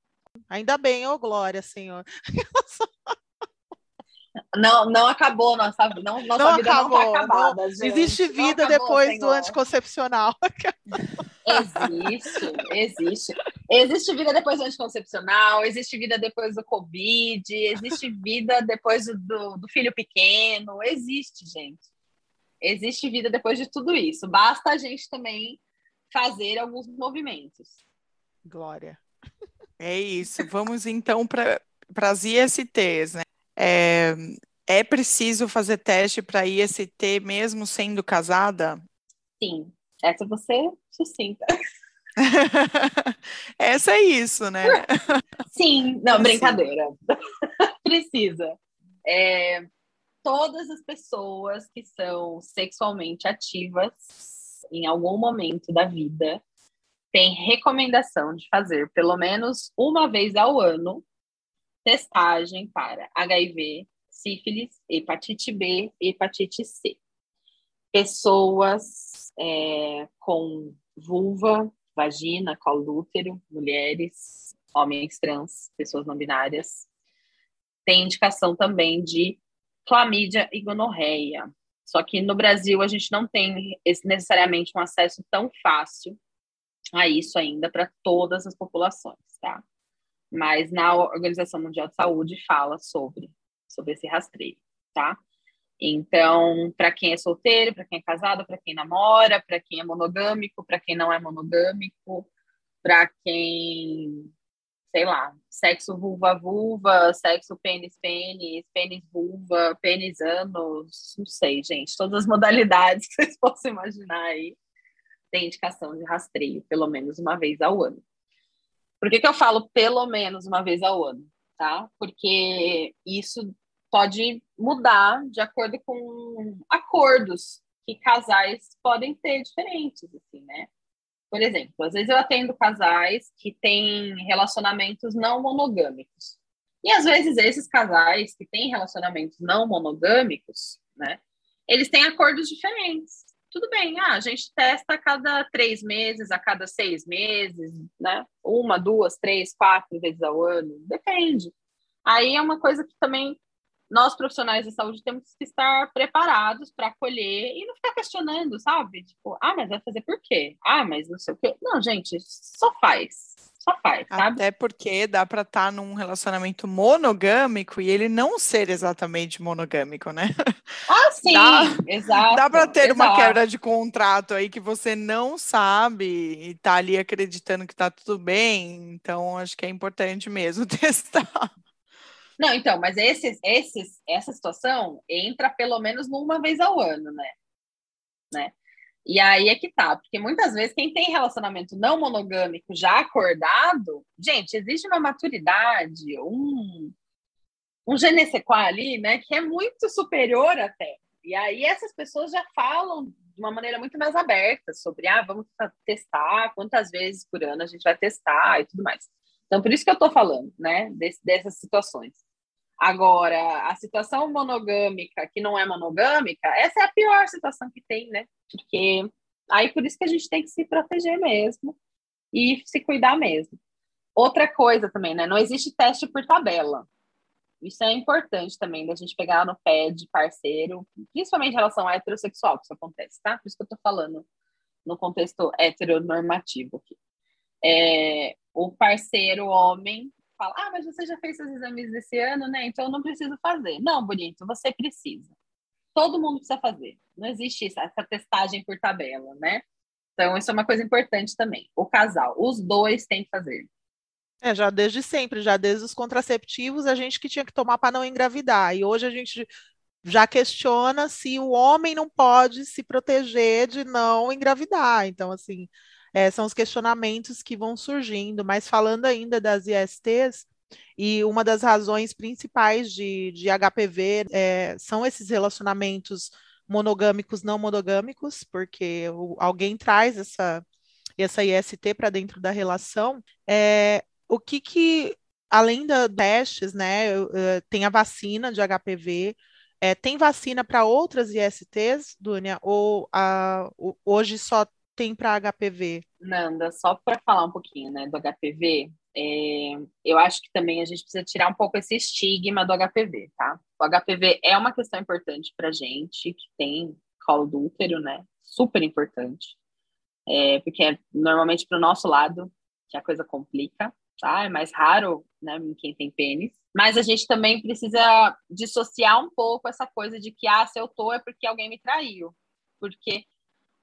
Ainda bem, ô oh, glória, Senhor. Não, não acabou nossa, não, nossa não vida acabou, não tá acabada, não, Existe vida acabou, depois senhor. do anticoncepcional. Existe, existe. Existe vida depois do anticoncepcional, existe vida depois do Covid, existe vida depois do, do filho pequeno, existe, gente. Existe vida depois de tudo isso. Basta a gente também fazer alguns movimentos. Glória. É isso. Vamos então para as ISTs, né? É, é preciso fazer teste para IST mesmo sendo casada? Sim, essa você sucinta. essa é isso, né? Sim, não, brincadeira. Precisa. É, todas as pessoas que são sexualmente ativas em algum momento da vida têm recomendação de fazer pelo menos uma vez ao ano testagem para HIV, sífilis, hepatite B e hepatite C. Pessoas é, com vulva, vagina, colo útero, mulheres, homens trans, pessoas não binárias. Tem indicação também de clamídia e gonorreia. Só que no Brasil a gente não tem necessariamente um acesso tão fácil a isso ainda para todas as populações, tá? mas na Organização Mundial de Saúde fala sobre, sobre esse rastreio, tá? Então, para quem é solteiro, para quem é casado, para quem namora, para quem é monogâmico, para quem não é monogâmico, para quem, sei lá, sexo vulva-vulva, sexo pênis-pênis, pênis-vulva, pênis-anos, não sei, gente, todas as modalidades que vocês possam imaginar aí, tem indicação de rastreio, pelo menos uma vez ao ano. Por que, que eu falo pelo menos uma vez ao ano? Tá? Porque isso pode mudar de acordo com acordos que casais podem ter diferentes, assim, né? Por exemplo, às vezes eu atendo casais que têm relacionamentos não monogâmicos. E às vezes esses casais que têm relacionamentos não monogâmicos, né? Eles têm acordos diferentes tudo bem, ah, a gente testa a cada três meses, a cada seis meses, né? Uma, duas, três, quatro vezes ao ano, depende. Aí é uma coisa que também nós profissionais de saúde temos que estar preparados para acolher e não ficar questionando, sabe? Tipo, ah, mas vai fazer por quê? Ah, mas não sei o quê. Não, gente, só faz só faz, sabe? Até porque dá para estar tá num relacionamento monogâmico e ele não ser exatamente monogâmico, né? Ah, sim, dá, exato. Dá para ter exato. uma quebra de contrato aí que você não sabe e tá ali acreditando que tá tudo bem. Então, acho que é importante mesmo testar. Não, então, mas esses, esses, essa situação entra pelo menos uma vez ao ano, né? né? E aí é que tá, porque muitas vezes quem tem relacionamento não monogâmico já acordado, gente, existe uma maturidade, um, um je ali, né, que é muito superior até. E aí essas pessoas já falam de uma maneira muito mais aberta sobre, ah, vamos testar, quantas vezes por ano a gente vai testar e tudo mais. Então, por isso que eu tô falando, né, desse, dessas situações. Agora, a situação monogâmica que não é monogâmica, essa é a pior situação que tem, né? Porque aí por isso que a gente tem que se proteger mesmo e se cuidar mesmo. Outra coisa também, né? Não existe teste por tabela. Isso é importante também, da gente pegar no pé de parceiro, principalmente em relação a heterossexual, que isso acontece, tá? Por isso que eu tô falando no contexto heteronormativo aqui. É, o parceiro homem fala, ah, mas você já fez seus exames esse ano, né? Então eu não preciso fazer. Não, bonito, você precisa. Todo mundo precisa fazer. Não existe essa testagem por tabela, né? Então, isso é uma coisa importante também. O casal, os dois têm que fazer. É, já desde sempre, já desde os contraceptivos, a gente que tinha que tomar para não engravidar. E hoje a gente já questiona se o homem não pode se proteger de não engravidar. Então, assim, é, são os questionamentos que vão surgindo, mas falando ainda das ISTs, e uma das razões principais de, de HPV é, são esses relacionamentos monogâmicos, não monogâmicos, porque o, alguém traz essa, essa IST para dentro da relação. É, o que que, além da testes, né, tem a vacina de HPV, é, tem vacina para outras ISTs, Dunia, ou a, hoje só tem para HPV? Nanda, só para falar um pouquinho né, do HPV, é, eu acho que também a gente precisa tirar um pouco esse estigma do HPV, tá? O HPV é uma questão importante para gente que tem colo do útero, né? Super importante, é, porque é normalmente para o nosso lado que a coisa complica, tá? É mais raro, né, em quem tem pênis. Mas a gente também precisa dissociar um pouco essa coisa de que, ah, se eu tô é porque alguém me traiu. Porque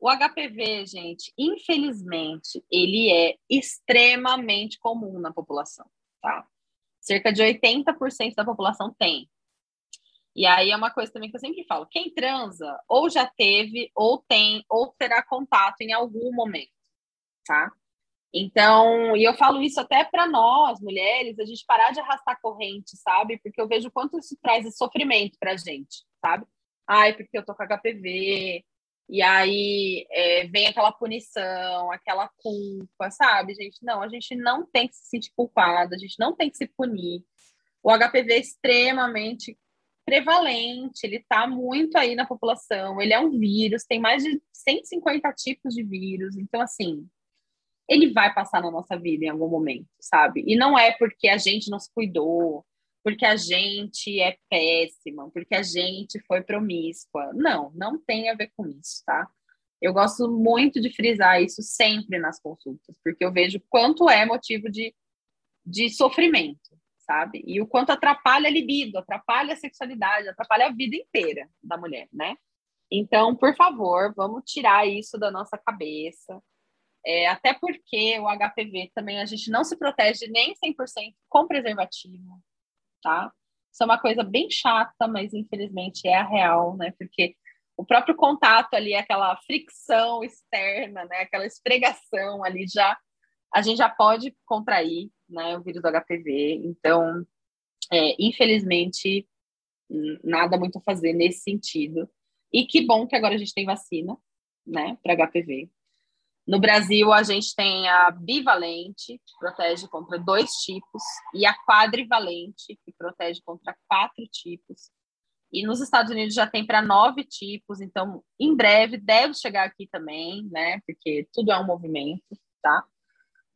o HPV, gente, infelizmente, ele é extremamente comum na população, tá? Cerca de 80% da população tem. E aí é uma coisa também que eu sempre falo: quem transa ou já teve, ou tem, ou terá contato em algum momento, tá? Então, e eu falo isso até para nós, mulheres, a gente parar de arrastar corrente, sabe? Porque eu vejo quanto isso traz sofrimento pra gente, sabe? Ai, porque eu tô com HPV, e aí é, vem aquela punição, aquela culpa, sabe, gente? Não, a gente não tem que se sentir culpada, a gente não tem que se punir. O HPV é extremamente prevalente, ele está muito aí na população, ele é um vírus, tem mais de 150 tipos de vírus, então, assim, ele vai passar na nossa vida em algum momento, sabe? E não é porque a gente não se cuidou, porque a gente é péssima, porque a gente foi promíscua. Não, não tem a ver com isso, tá? Eu gosto muito de frisar isso sempre nas consultas, porque eu vejo quanto é motivo de, de sofrimento, sabe? E o quanto atrapalha a libido, atrapalha a sexualidade, atrapalha a vida inteira da mulher, né? Então, por favor, vamos tirar isso da nossa cabeça. É, até porque o HPV também a gente não se protege nem 100% com preservativo, tá? Isso é uma coisa bem chata, mas infelizmente é a real, né? Porque o próprio contato ali, aquela fricção externa, né? Aquela esfregação ali já, a gente já pode contrair, né? O vírus do HPV. Então, é, infelizmente, nada muito a fazer nesse sentido. E que bom que agora a gente tem vacina, né? Para HPV. No Brasil, a gente tem a bivalente, que protege contra dois tipos, e a quadrivalente, que protege contra quatro tipos. E nos Estados Unidos já tem para nove tipos, então em breve deve chegar aqui também, né? Porque tudo é um movimento, tá?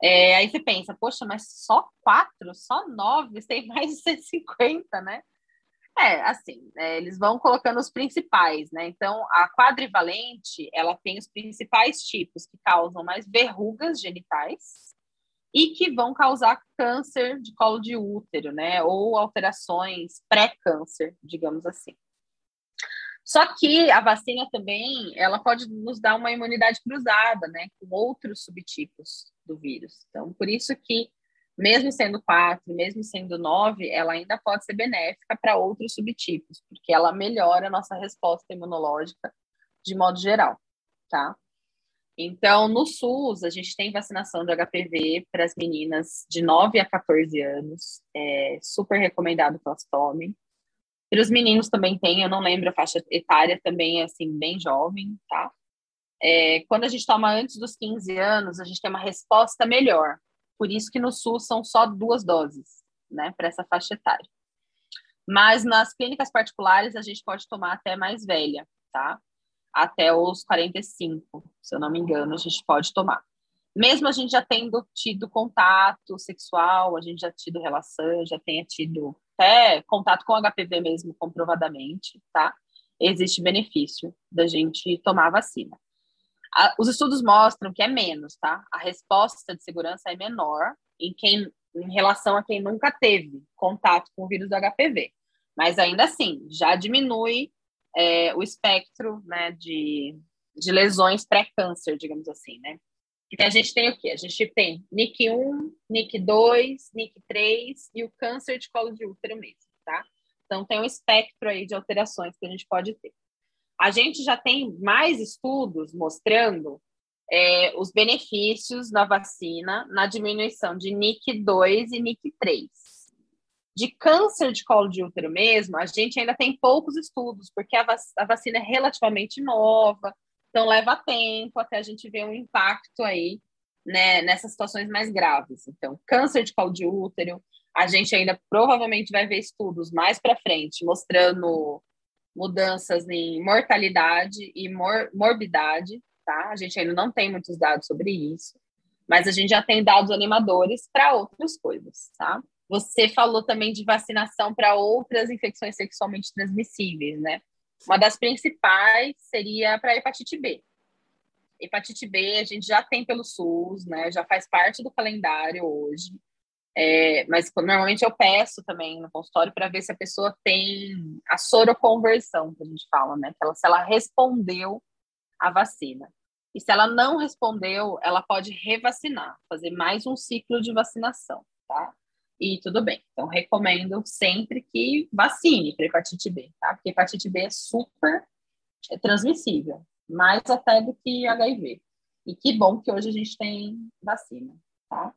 É, aí você pensa, poxa, mas só quatro, só nove, tem mais de 150, né? É, assim, é, eles vão colocando os principais, né? Então, a quadrivalente, ela tem os principais tipos que causam mais verrugas genitais e que vão causar câncer de colo de útero, né? Ou alterações pré-câncer, digamos assim. Só que a vacina também, ela pode nos dar uma imunidade cruzada, né? Com outros subtipos do vírus. Então, por isso que mesmo sendo quatro, mesmo sendo nove, ela ainda pode ser benéfica para outros subtipos, porque ela melhora a nossa resposta imunológica de modo geral, tá? Então, no SUS, a gente tem vacinação de HPV para as meninas de 9 a 14 anos, é super recomendado que elas tomem. Para os meninos também tem, eu não lembro a faixa etária, também é assim, bem jovem, tá? É, quando a gente toma antes dos 15 anos, a gente tem uma resposta melhor, por isso que no SUS são só duas doses, né, para essa faixa etária. Mas nas clínicas particulares a gente pode tomar até mais velha, tá? Até os 45, se eu não me engano, a gente pode tomar. Mesmo a gente já tendo tido contato sexual, a gente já tido relação, já tenha tido até contato com HPV mesmo, comprovadamente, tá? Existe benefício da gente tomar vacina a, os estudos mostram que é menos, tá? A resposta de segurança é menor em quem em relação a quem nunca teve contato com o vírus do HPV. Mas ainda assim, já diminui é, o espectro né, de, de lesões pré-câncer, digamos assim, né? Porque a gente tem o quê? A gente tem NIC1, NIC2, NIC3 e o câncer de colo de útero mesmo, tá? Então tem um espectro aí de alterações que a gente pode ter. A gente já tem mais estudos mostrando é, os benefícios da vacina na diminuição de NIC2 e NIC3. De câncer de colo de útero mesmo, a gente ainda tem poucos estudos, porque a, vac a vacina é relativamente nova, então leva tempo até a gente ver um impacto aí né, nessas situações mais graves. Então, câncer de colo de útero, a gente ainda provavelmente vai ver estudos mais para frente mostrando mudanças em mortalidade e mor morbidade, tá? A gente ainda não tem muitos dados sobre isso, mas a gente já tem dados animadores para outras coisas, tá? Você falou também de vacinação para outras infecções sexualmente transmissíveis, né? Uma das principais seria para hepatite B. Hepatite B a gente já tem pelo SUS, né? Já faz parte do calendário hoje. É, mas normalmente eu peço também no consultório para ver se a pessoa tem a soroconversão, que a gente fala, né? Ela, se ela respondeu à vacina. E se ela não respondeu, ela pode revacinar, fazer mais um ciclo de vacinação, tá? E tudo bem. Então, recomendo sempre que vacine para hepatite B, tá? Porque hepatite B é super é transmissível, mais até do que HIV. E que bom que hoje a gente tem vacina, tá?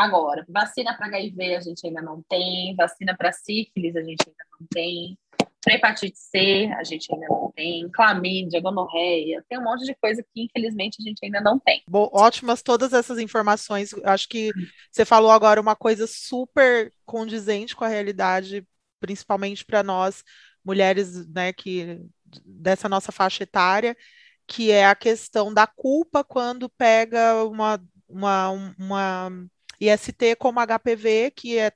Agora, vacina para HIV a gente ainda não tem, vacina para sífilis a gente ainda não tem, para hepatite C a gente ainda não tem, clamídia, gonorreia, tem um monte de coisa que infelizmente a gente ainda não tem. Bom, ótimas todas essas informações. Acho que você falou agora uma coisa super condizente com a realidade, principalmente para nós mulheres, né, que dessa nossa faixa etária, que é a questão da culpa quando pega uma uma, uma IST como HPV, que é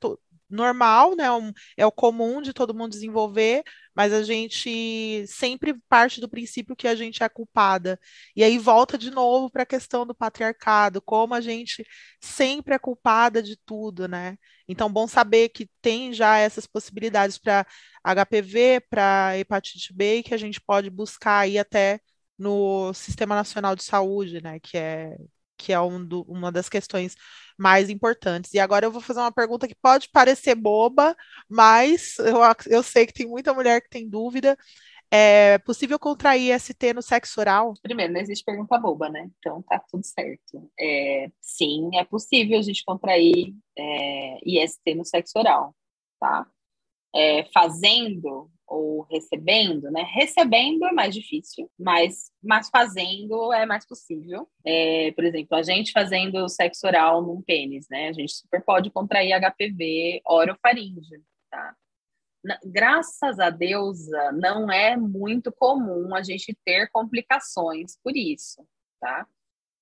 normal, né? Um, é o comum de todo mundo desenvolver, mas a gente sempre parte do princípio que a gente é culpada. E aí volta de novo para a questão do patriarcado, como a gente sempre é culpada de tudo, né? Então, bom saber que tem já essas possibilidades para HPV, para hepatite B, que a gente pode buscar aí até no Sistema Nacional de Saúde, né? Que é que é um do, uma das questões mais importantes. E agora eu vou fazer uma pergunta que pode parecer boba, mas eu, eu sei que tem muita mulher que tem dúvida. É possível contrair ST no sexo oral? Primeiro, não existe pergunta boba, né? Então tá tudo certo. É, sim, é possível a gente contrair é, IST no sexo oral, tá? É, fazendo ou recebendo, né? Recebendo é mais difícil, mas, mas fazendo é mais possível. É, por exemplo, a gente fazendo sexo oral num pênis, né? A gente super pode contrair HPV orofaringe, tá? Na, graças a Deus, não é muito comum a gente ter complicações por isso, tá?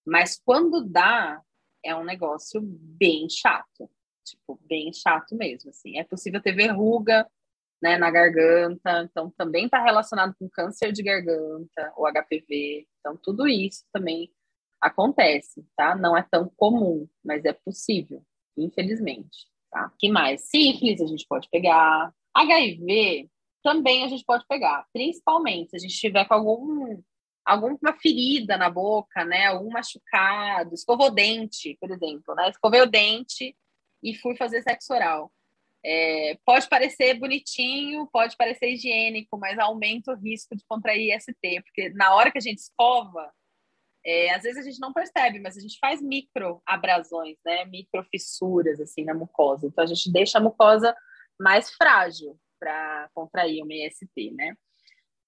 Mas quando dá, é um negócio bem chato, tipo, bem chato mesmo, assim. É possível ter verruga, né, na garganta, então também está relacionado com câncer de garganta, o HPV, então tudo isso também acontece, tá? Não é tão comum, mas é possível, infelizmente, tá? que mais? Sífilis a gente pode pegar, HIV também a gente pode pegar, principalmente se a gente tiver com algum alguma ferida na boca, né, algum machucado, escovou o dente, por exemplo, né, escovei o dente e fui fazer sexo oral é, pode parecer bonitinho, pode parecer higiênico, mas aumenta o risco de contrair IST, porque na hora que a gente escova, é, às vezes a gente não percebe, mas a gente faz micro abrasões, né? Micro fissuras assim na mucosa. Então a gente deixa a mucosa mais frágil para contrair uma IST, né?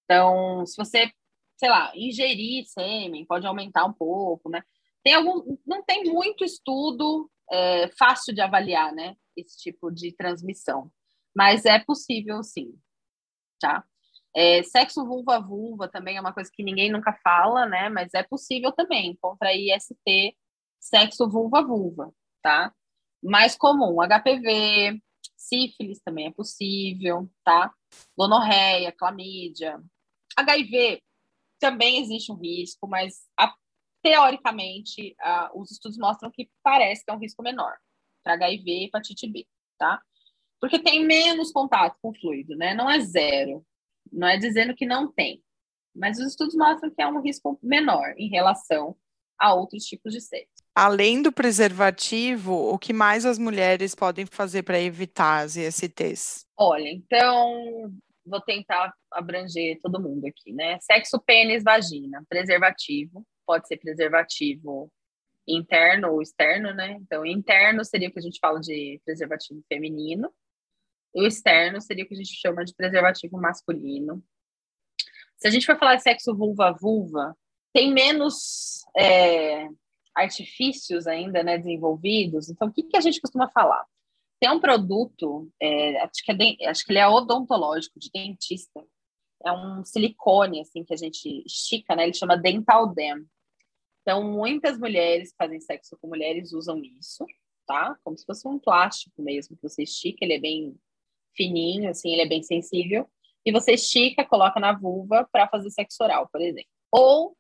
Então, se você, sei lá, ingerir sêmen, pode aumentar um pouco, né? Tem algum, não tem muito estudo é, fácil de avaliar, né? esse tipo de transmissão. Mas é possível, sim, tá? É, sexo vulva-vulva também é uma coisa que ninguém nunca fala, né? Mas é possível também contrair IST sexo vulva-vulva, tá? Mais comum, HPV, sífilis também é possível, tá? Gonorreia, clamídia. HIV também existe um risco, mas a, teoricamente a, os estudos mostram que parece que é um risco menor, para HIV e hepatite B, tá? Porque tem menos contato com o fluido, né? Não é zero. Não é dizendo que não tem. Mas os estudos mostram que é um risco menor em relação a outros tipos de sexo. Além do preservativo, o que mais as mulheres podem fazer para evitar as ISTs? Olha, então vou tentar abranger todo mundo aqui, né? Sexo, pênis, vagina, preservativo, pode ser preservativo interno ou externo, né? Então, interno seria o que a gente fala de preservativo feminino, e o externo seria o que a gente chama de preservativo masculino. Se a gente for falar de sexo vulva-vulva, tem menos é, artifícios ainda né, desenvolvidos. Então, o que, que a gente costuma falar? Tem um produto, é, acho, que é, acho que ele é odontológico, de dentista. É um silicone, assim, que a gente estica, né? Ele chama Dental Dam. Então, muitas mulheres que fazem sexo com mulheres usam isso, tá? Como se fosse um plástico mesmo, que você estica, ele é bem fininho, assim, ele é bem sensível. E você estica, coloca na vulva para fazer sexo oral, por exemplo. Ou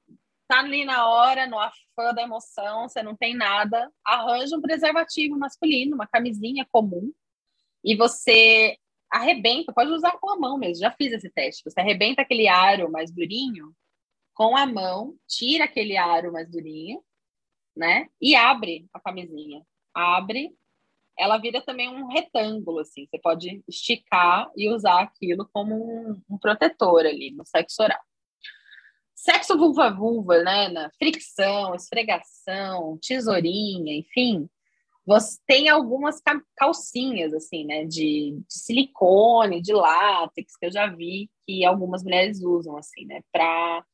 tá ali na hora, no afã da emoção, você não tem nada, arranja um preservativo masculino, uma camisinha comum, e você arrebenta, pode usar com a mão mesmo, já fiz esse teste. Você arrebenta aquele aro mais durinho com a mão, tira aquele aro mais durinho, né? E abre a camisinha. Abre, ela vira também um retângulo, assim. Você pode esticar e usar aquilo como um, um protetor ali no sexo oral. Sexo vulva-vulva, né? Na fricção, esfregação, tesourinha, enfim. Você tem algumas calcinhas, assim, né? De, de silicone, de látex, que eu já vi que algumas mulheres usam, assim, né? Para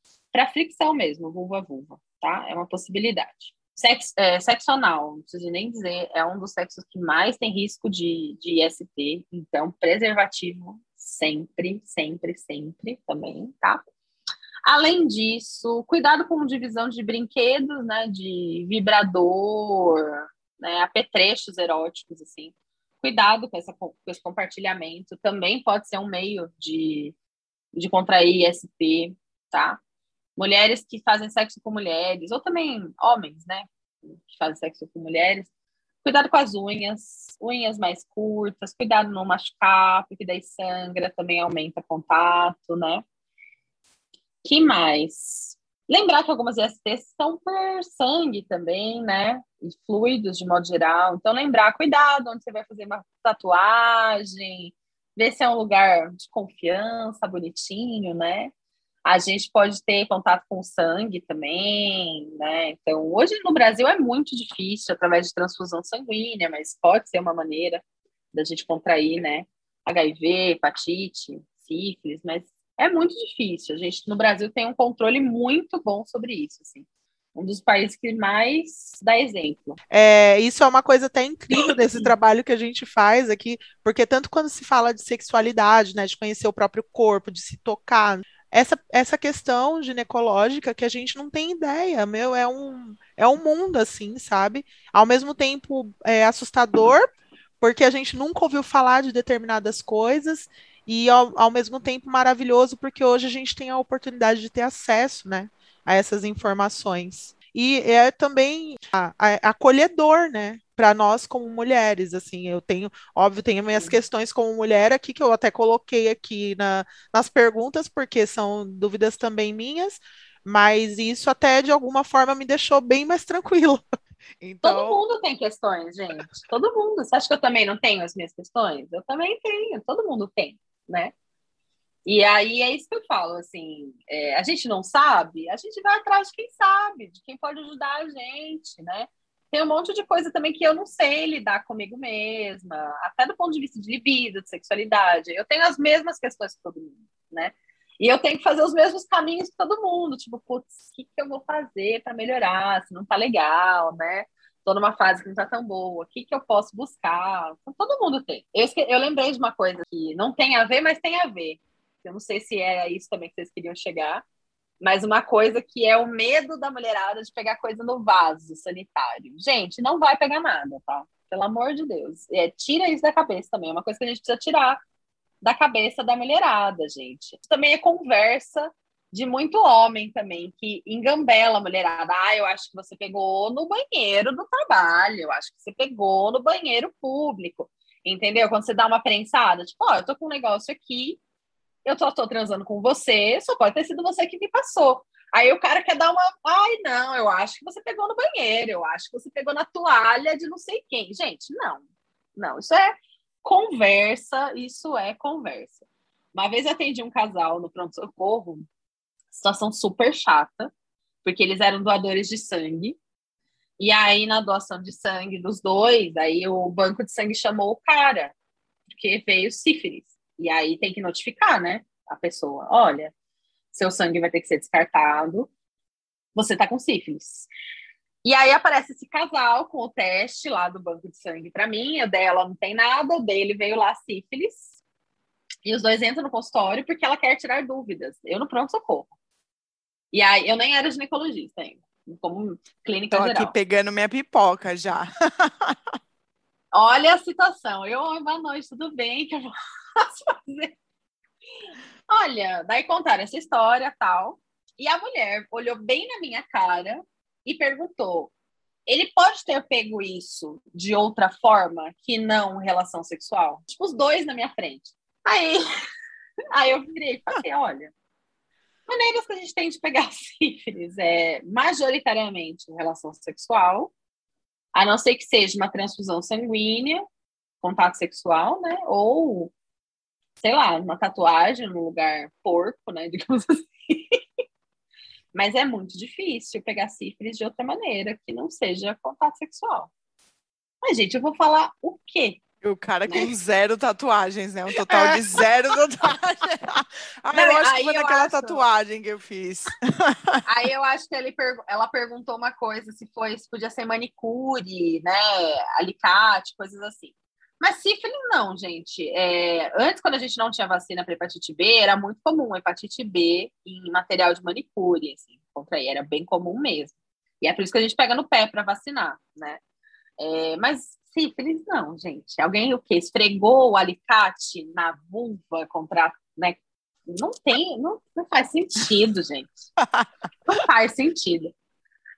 fricção mesmo, vulva-vulva, tá? É uma possibilidade. Sexo, é, sexo anal, não preciso nem dizer, é um dos sexos que mais tem risco de, de IST, então preservativo sempre, sempre, sempre também, tá? Além disso, cuidado com divisão de brinquedos, né, de vibrador, né, apetrechos eróticos, assim. Cuidado com, essa, com esse compartilhamento. Também pode ser um meio de, de contrair IST, tá? Mulheres que fazem sexo com mulheres, ou também homens, né, que fazem sexo com mulheres, cuidado com as unhas, unhas mais curtas, cuidado não machucar, porque daí sangra, também aumenta contato, né? Que mais? Lembrar que algumas ISTs são por sangue também, né? E fluidos de modo geral. Então, lembrar, cuidado onde você vai fazer uma tatuagem, ver se é um lugar de confiança, bonitinho, né? A gente pode ter contato com sangue também, né? Então, hoje no Brasil é muito difícil através de transfusão sanguínea, mas pode ser uma maneira da gente contrair, né? HIV, hepatite, sífilis, mas é muito difícil. A gente no Brasil tem um controle muito bom sobre isso, assim. Um dos países que mais dá exemplo. É, isso é uma coisa até incrível desse trabalho que a gente faz aqui, porque tanto quando se fala de sexualidade, né, de conhecer o próprio corpo, de se tocar, essa, essa questão ginecológica que a gente não tem ideia, meu, é um, é um mundo assim, sabe? Ao mesmo tempo é assustador, porque a gente nunca ouviu falar de determinadas coisas, e ao, ao mesmo tempo maravilhoso, porque hoje a gente tem a oportunidade de ter acesso, né, a essas informações. E é também a, a, acolhedor, né? Para nós como mulheres, assim, eu tenho, óbvio, tenho minhas questões como mulher aqui, que eu até coloquei aqui na, nas perguntas, porque são dúvidas também minhas, mas isso até de alguma forma me deixou bem mais tranquilo. Então... Todo mundo tem questões, gente. Todo mundo. Você acha que eu também não tenho as minhas questões? Eu também tenho. Todo mundo tem, né? E aí é isso que eu falo, assim, é, a gente não sabe, a gente vai atrás de quem sabe, de quem pode ajudar a gente, né? Tem um monte de coisa também que eu não sei lidar comigo mesma, até do ponto de vista de libido, de sexualidade. Eu tenho as mesmas questões que todo mundo, né? E eu tenho que fazer os mesmos caminhos que todo mundo, tipo, putz, o que, que eu vou fazer para melhorar? Se não tá legal, né? Tô numa fase que não tá tão boa, o que, que eu posso buscar? Então, todo mundo tem. Eu, eu lembrei de uma coisa que não tem a ver, mas tem a ver. Eu não sei se é isso também que vocês queriam chegar, mas uma coisa que é o medo da mulherada de pegar coisa no vaso sanitário. Gente, não vai pegar nada, tá? Pelo amor de Deus. É, tira isso da cabeça também. É uma coisa que a gente precisa tirar da cabeça da mulherada, gente. Também é conversa de muito homem também que engambela a mulherada. Ah, eu acho que você pegou no banheiro do trabalho, eu acho que você pegou no banheiro público. Entendeu? Quando você dá uma prensada, tipo, ó, oh, eu tô com um negócio aqui, eu tô, tô transando com você, só pode ter sido você que me passou. Aí o cara quer dar uma. Ai, não, eu acho que você pegou no banheiro, eu acho que você pegou na toalha de não sei quem. Gente, não. Não, isso é conversa, isso é conversa. Uma vez eu atendi um casal no pronto-socorro, situação super chata. porque eles eram doadores de sangue. E aí, na doação de sangue dos dois, aí o banco de sangue chamou o cara, porque veio sífilis. E aí tem que notificar, né? A pessoa: olha, seu sangue vai ter que ser descartado, você tá com sífilis. E aí aparece esse casal com o teste lá do banco de sangue para mim, o dela não tem nada, o dele veio lá sífilis. E os dois entram no consultório porque ela quer tirar dúvidas. Eu no pronto-socorro. E aí, eu nem era ginecologista ainda, como clínica Tô geral. aqui pegando minha pipoca já. Olha a situação. Eu, boa noite, tudo bem? que eu posso fazer? Olha, daí contaram essa história tal. E a mulher olhou bem na minha cara e perguntou: ele pode ter pego isso de outra forma que não relação sexual? Tipo, os dois na minha frente. Aí, aí eu virei e falei: olha, maneiras que a gente tem de pegar sífilis é majoritariamente relação sexual, a não ser que seja uma transfusão sanguínea, contato sexual, né? Ou, sei lá, uma tatuagem no lugar porco, né? Digamos assim. Mas é muito difícil pegar sífilis de outra maneira que não seja contato sexual. Mas, gente, eu vou falar o quê? O cara Né? com zero tatuagens, né? Um total de zero tatuagens. ah, Não, eu acho que foi naquela acho- tatuagem que eu fiz. Aí eu acho que ele pergu- ela perguntou uma coisa, se foi, se podia ser manicure, né, alicate, coisas assim. Mas sífilis não, gente. É, antes, quando a gente não tinha vacina para hepatite B, era muito comum hepatite B em material de manicure, assim, contrair, era bem comum mesmo. E é por isso que a gente pega no pé para vacinar, né? É, mas sífilis não, gente. Alguém o quê? Esfregou o alicate na vulva contra, né? Não tem, não, não faz sentido, gente. Não faz sentido.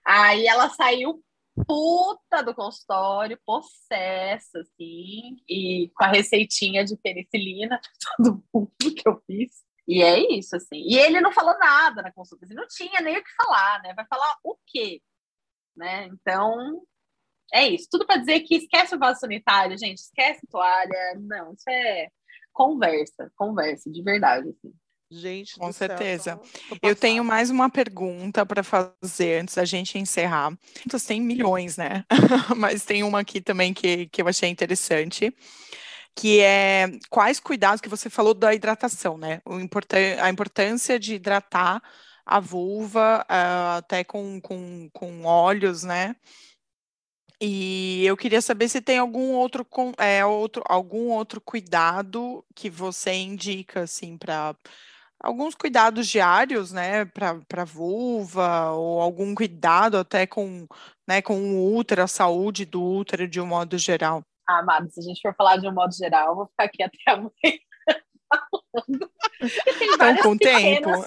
Aí ela saiu puta do consultório, possessa, assim, e com a receitinha de penicilina todo mundo que eu fiz. E é isso, assim. E ele não falou nada na consulta, assim, não tinha nem o que falar, né? Vai falar o quê? Né? Então, é isso. Tudo para dizer que esquece o vaso sanitário, gente, esquece toalha. Não, isso é conversa, conversa, de verdade, assim. Gente, Com céu, certeza. tô- tô Eu tenho mais uma pergunta para fazer antes da gente encerrar. Tem milhões, né? Mas tem uma aqui também que, que eu achei interessante, que é quais cuidados que você falou da hidratação, né? O importan- a importância de hidratar a vulva, ah, até com, com, com óleos, né? E eu queria saber se tem algum outro, é, outro, algum outro cuidado que você indica, assim, para alguns cuidados diários, né, para vulva, ou algum cuidado até com, né, com o útero, a saúde do útero de um modo geral. Ah, amado, se a gente for falar de um modo geral, eu vou ficar aqui até amanhã falando. E tem Então, várias com o tempo. pequenas-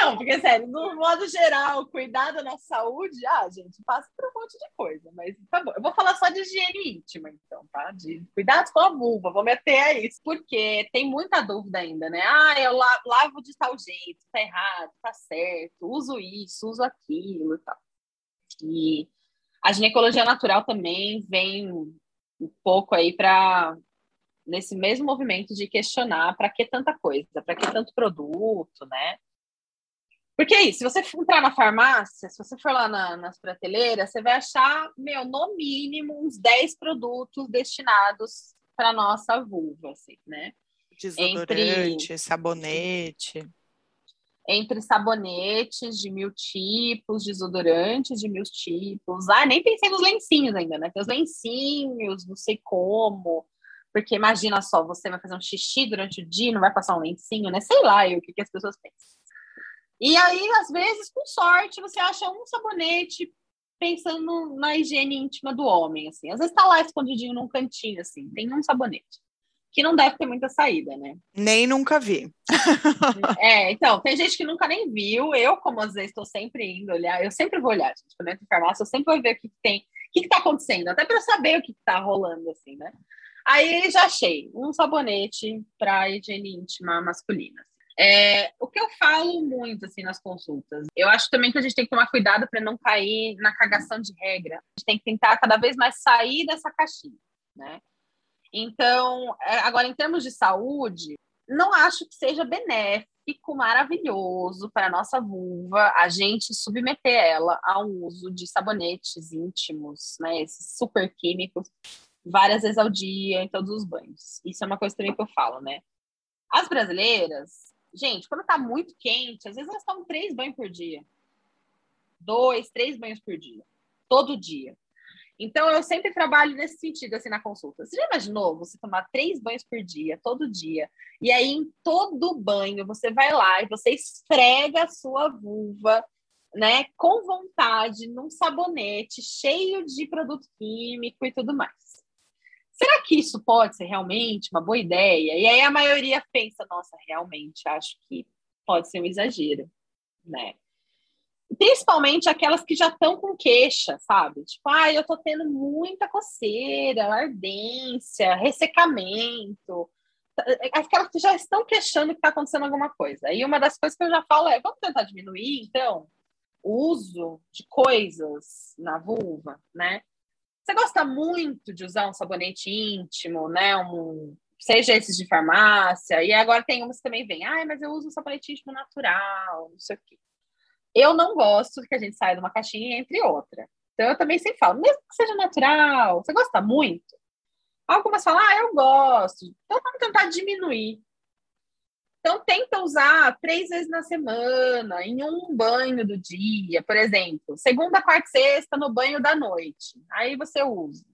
Não, porque, sério, no modo geral, cuidar da nossa saúde, ah, gente, passa por um monte de coisa, mas tá bom. Eu vou falar só de higiene íntima, então, tá? De cuidados com a vulva, vou meter a isso, porque tem muita dúvida ainda, né? Ah, eu la- lavo de tal jeito, tá errado, tá certo, uso isso, uso aquilo e tal. E a ginecologia natural também vem um pouco aí para nesse mesmo movimento de questionar para que tanta coisa, para que tanto produto, né? Porque isso, se você for entrar na farmácia, se você for lá na- nas prateleiras, você vai achar, meu, no mínimo uns 10 produtos destinados para nossa vulva, assim, né? Desodorante, sabonete. Entre sabonetes de mil tipos, desodorantes de mil tipos. Ah, nem pensei nos lencinhos ainda, né? Tem os lencinhos, não sei como. Porque imagina só, você vai fazer um xixi durante o dia, não vai passar um lencinho, né? Sei lá eu, o que, que as pessoas pensam. E aí, às vezes, com sorte, você acha um sabonete pensando na higiene íntima do homem, assim. Às vezes tá lá escondidinho num cantinho, assim, tem um sabonete. Que não deve ter muita saída, né? Nem nunca vi. É, então, tem gente que nunca nem viu. Eu, como às vezes estou sempre indo olhar, eu sempre vou olhar, gente. Quando eu entro em farmácia, eu sempre vou ver o que, que tem, o que, que tá acontecendo, até para eu saber o que, que tá rolando, assim, né? Aí já achei um sabonete para higiene íntima masculina. É, o que eu falo muito assim nas consultas, eu acho também que a gente tem que tomar cuidado para não cair na cagação de regra. A gente tem que tentar cada vez mais sair dessa caixinha, né? Então, é, agora em termos de saúde, não acho que seja benéfico benéfico, maravilhoso para a nossa vulva a gente submeter ela a um uso de sabonetes íntimos, né? Esses super químicos, várias vezes ao dia, em todos os banhos. Isso é uma coisa também que eu falo, né? As brasileiras, gente, quando tá muito quente, às vezes elas tomam três banhos por dia. Dois, três banhos por dia. Todo dia. Então, eu sempre trabalho nesse sentido, assim, na consulta. Você já imaginou você tomar três banhos por dia, todo dia? E aí, em todo banho, você vai lá e você esfrega a sua vulva, né, com vontade, num sabonete cheio de produto químico e tudo mais. Será que isso pode ser realmente uma boa ideia? E aí a maioria pensa, nossa, realmente, acho que pode ser um exagero, né? principalmente aquelas que já estão com queixa, sabe? Tipo, ah, eu tô tendo muita coceira, ardência, ressecamento. Aquelas que já estão queixando que está acontecendo alguma coisa. E uma das coisas que eu já falo é: vamos tentar diminuir, então, o uso de coisas na vulva, né? Você gosta muito de usar um sabonete íntimo, né? Um, seja esses de farmácia, e agora tem umas que também vem, ah, mas eu uso um sabonete íntimo natural, não sei o quê. Eu não gosto que a gente saia de uma caixinha entre outra. Então, eu também sempre falo, mesmo que seja natural, você gosta muito? Algumas falam, ah, eu gosto. Então, vamos tentar diminuir. Então, tenta usar três vezes na semana, em um banho do dia, por exemplo. Segunda, quarta e sexta, no banho da noite. Aí você usa.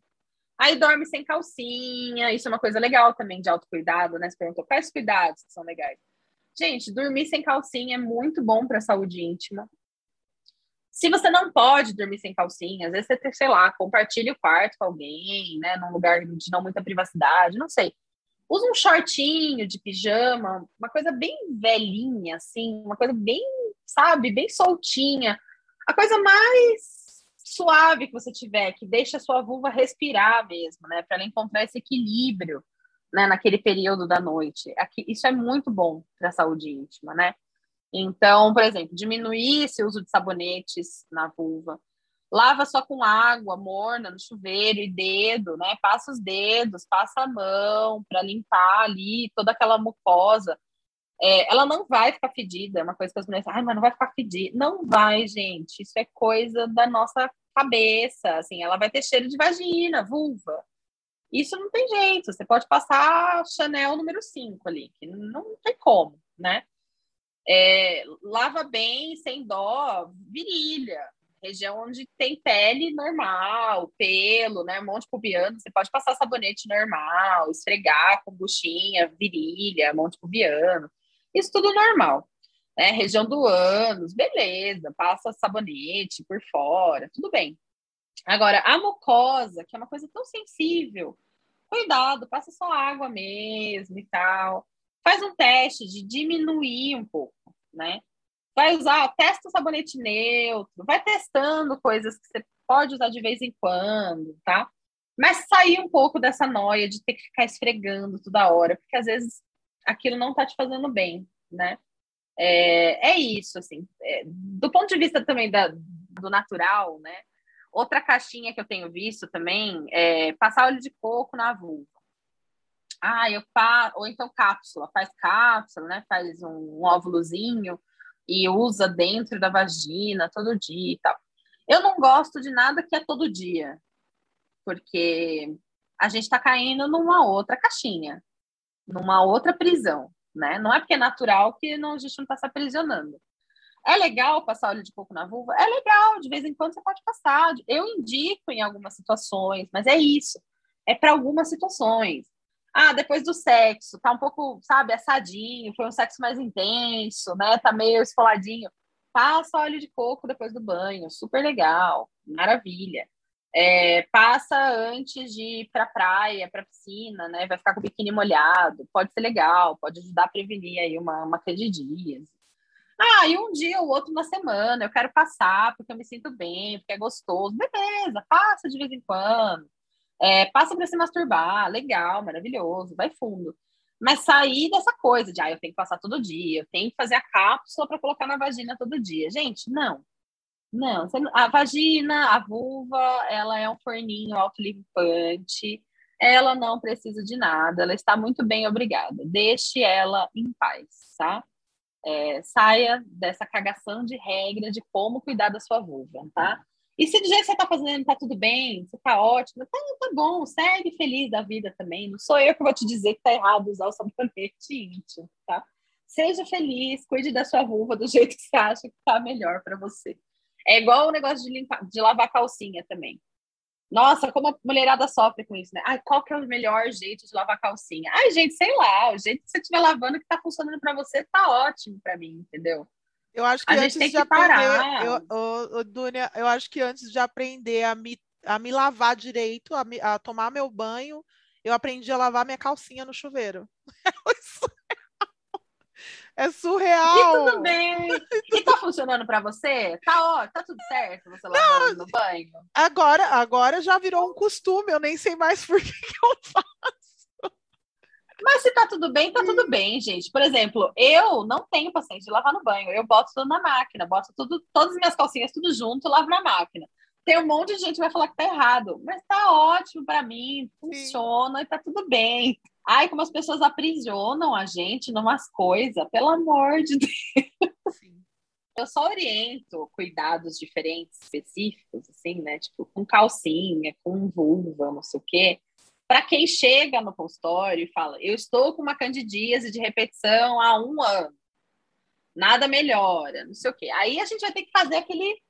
Aí dorme sem calcinha. Isso é uma coisa legal também de autocuidado, né? Você perguntou quais cuidados que são legais. Gente, dormir sem calcinha é muito bom para a saúde íntima. Se você não pode dormir sem calcinha, às vezes você, sei lá, compartilha o quarto com alguém, né, num lugar de não muita privacidade, não sei. Usa um shortinho de pijama, uma coisa bem velhinha, assim, uma coisa bem, sabe, bem soltinha. A coisa mais suave que você tiver, que deixa a sua vulva respirar mesmo, né, para ela encontrar esse equilíbrio né, naquele período da noite. Aqui, isso é muito bom para a saúde íntima, né? Então, por exemplo, diminuir esse uso de sabonetes na vulva. Lava só com água morna no chuveiro e dedo, né? Passa os dedos, passa a mão para limpar ali toda aquela mucosa. É, ela não vai ficar fedida, é uma coisa que as mulheres ai, mas não vai ficar fedida. Não vai, gente. Isso é coisa da nossa cabeça. Assim, ela vai ter cheiro de vagina, vulva. Isso não tem jeito. Você pode passar Chanel número 5 ali, que não tem como, né? É, lava bem, sem dó, virilha, região onde tem pele normal, pelo, né, monte pubiano, você pode passar sabonete normal, esfregar com buchinha, virilha, monte pubiano, isso tudo normal. Né? Região do ânus, beleza, passa sabonete por fora, tudo bem. Agora, a mucosa, que é uma coisa tão sensível, cuidado, passa só água mesmo e tal. Faz um teste de diminuir um pouco, né? Vai usar, testa o sabonete neutro, vai testando coisas que você pode usar de vez em quando, tá? Mas sair um pouco dessa noia de ter que ficar esfregando toda hora, porque às vezes aquilo não tá te fazendo bem, né? É, é isso, assim. É, do ponto de vista também da, do natural, né? Outra caixinha que eu tenho visto também é passar óleo de coco na vulva. Ah, eu fa... ou então cápsula, faz cápsula, né? Faz um, um óvulozinho e usa dentro da vagina todo dia e tal. Eu não gosto de nada que é todo dia, porque a gente está caindo numa outra caixinha, numa outra prisão, né? Não é porque é natural que não, a gente não está se aprisionando. É legal passar óleo de coco na vulva? É legal, de vez em quando você pode passar. Eu indico em algumas situações, mas é isso. É para algumas situações. Ah, depois do sexo, tá um pouco, sabe, assadinho, foi um sexo mais intenso, né? Tá meio esfoladinho. Passa óleo de coco depois do banho, super legal, maravilha. É, passa antes de ir para praia, para piscina, né? Vai ficar com o biquíni molhado, pode ser legal, pode ajudar a prevenir aí uma, uma candidíase. Ah, e um dia ou outro na semana, eu quero passar porque eu me sinto bem, porque é gostoso. Beleza, passa de vez em quando. É, passa para se masturbar, legal, maravilhoso, vai fundo. Mas sair dessa coisa de, ah, eu tenho que passar todo dia, eu tenho que fazer a cápsula para colocar na vagina todo dia. Gente, não. Não, a vagina, a vulva, ela é um forninho autolimpante, ela não precisa de nada, ela está muito bem, obrigada. Deixe ela em paz, tá? É, saia dessa cagação de regra de como cuidar da sua vulva, tá? E se do jeito que você tá fazendo tá tudo bem, você tá ótimo, tá, tá bom, segue feliz da vida também. Não sou eu que vou te dizer que tá errado usar o sabonete íntimo, tá? Seja feliz, cuide da sua vulva do jeito que você acha que tá melhor para você. É igual o negócio de, limpar, de lavar calcinha também. Nossa, como a mulherada sofre com isso, né? Ai, qual que é o melhor jeito de lavar calcinha? Ai, gente, sei lá, o jeito que você estiver lavando que tá funcionando para você tá ótimo para mim, entendeu? Eu acho que A gente antes tem de que aprender, parar. eu, ô, ô, Dunia, eu acho que antes de aprender a me, a me lavar direito, a, me- a tomar meu banho, eu aprendi a lavar minha calcinha no chuveiro. É E surreal. tudo bem. E tá funcionando para você? Tá ó, tá tudo certo você lavando no banho? Agora, agora já virou um costume, eu nem sei mais por que que eu faço. Mas se tá tudo bem, tá tudo bem, gente. Por exemplo, eu não tenho paciência de lavar no banho. Eu boto tudo na máquina, boto tudo, todas as minhas calcinhas tudo junto, lavo na máquina. Tem um monte de gente que vai falar que tá errado, mas tá ótimo para mim, funciona e tá tudo bem. Ai, como as pessoas aprisionam a gente numas coisas, pelo amor de Deus. Eu só oriento cuidados diferentes, específicos, assim, né? Tipo, com calcinha, com vulva, não sei o quê. Para quem chega no consultório e fala, eu estou com uma candidíase de repetição há um ano, nada melhora, não sei o quê. Aí a gente vai ter que fazer aquele.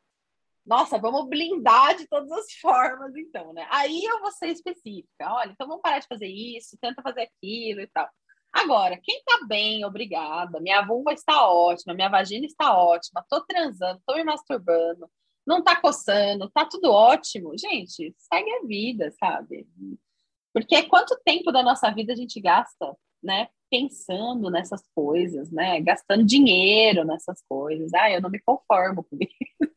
Nossa, vamos blindar de todas as formas, então, né? Aí eu vou ser específica. Olha, então vamos parar de fazer isso, tenta fazer aquilo e tal. Agora, quem tá bem, obrigada. Minha vulva está ótima, minha vagina está ótima, tô transando, tô me masturbando, não tá coçando, tá tudo ótimo. Gente, segue a vida, sabe? Porque quanto tempo da nossa vida a gente gasta, né? Pensando nessas coisas, né? Gastando dinheiro nessas coisas. Ah, eu não me conformo com isso.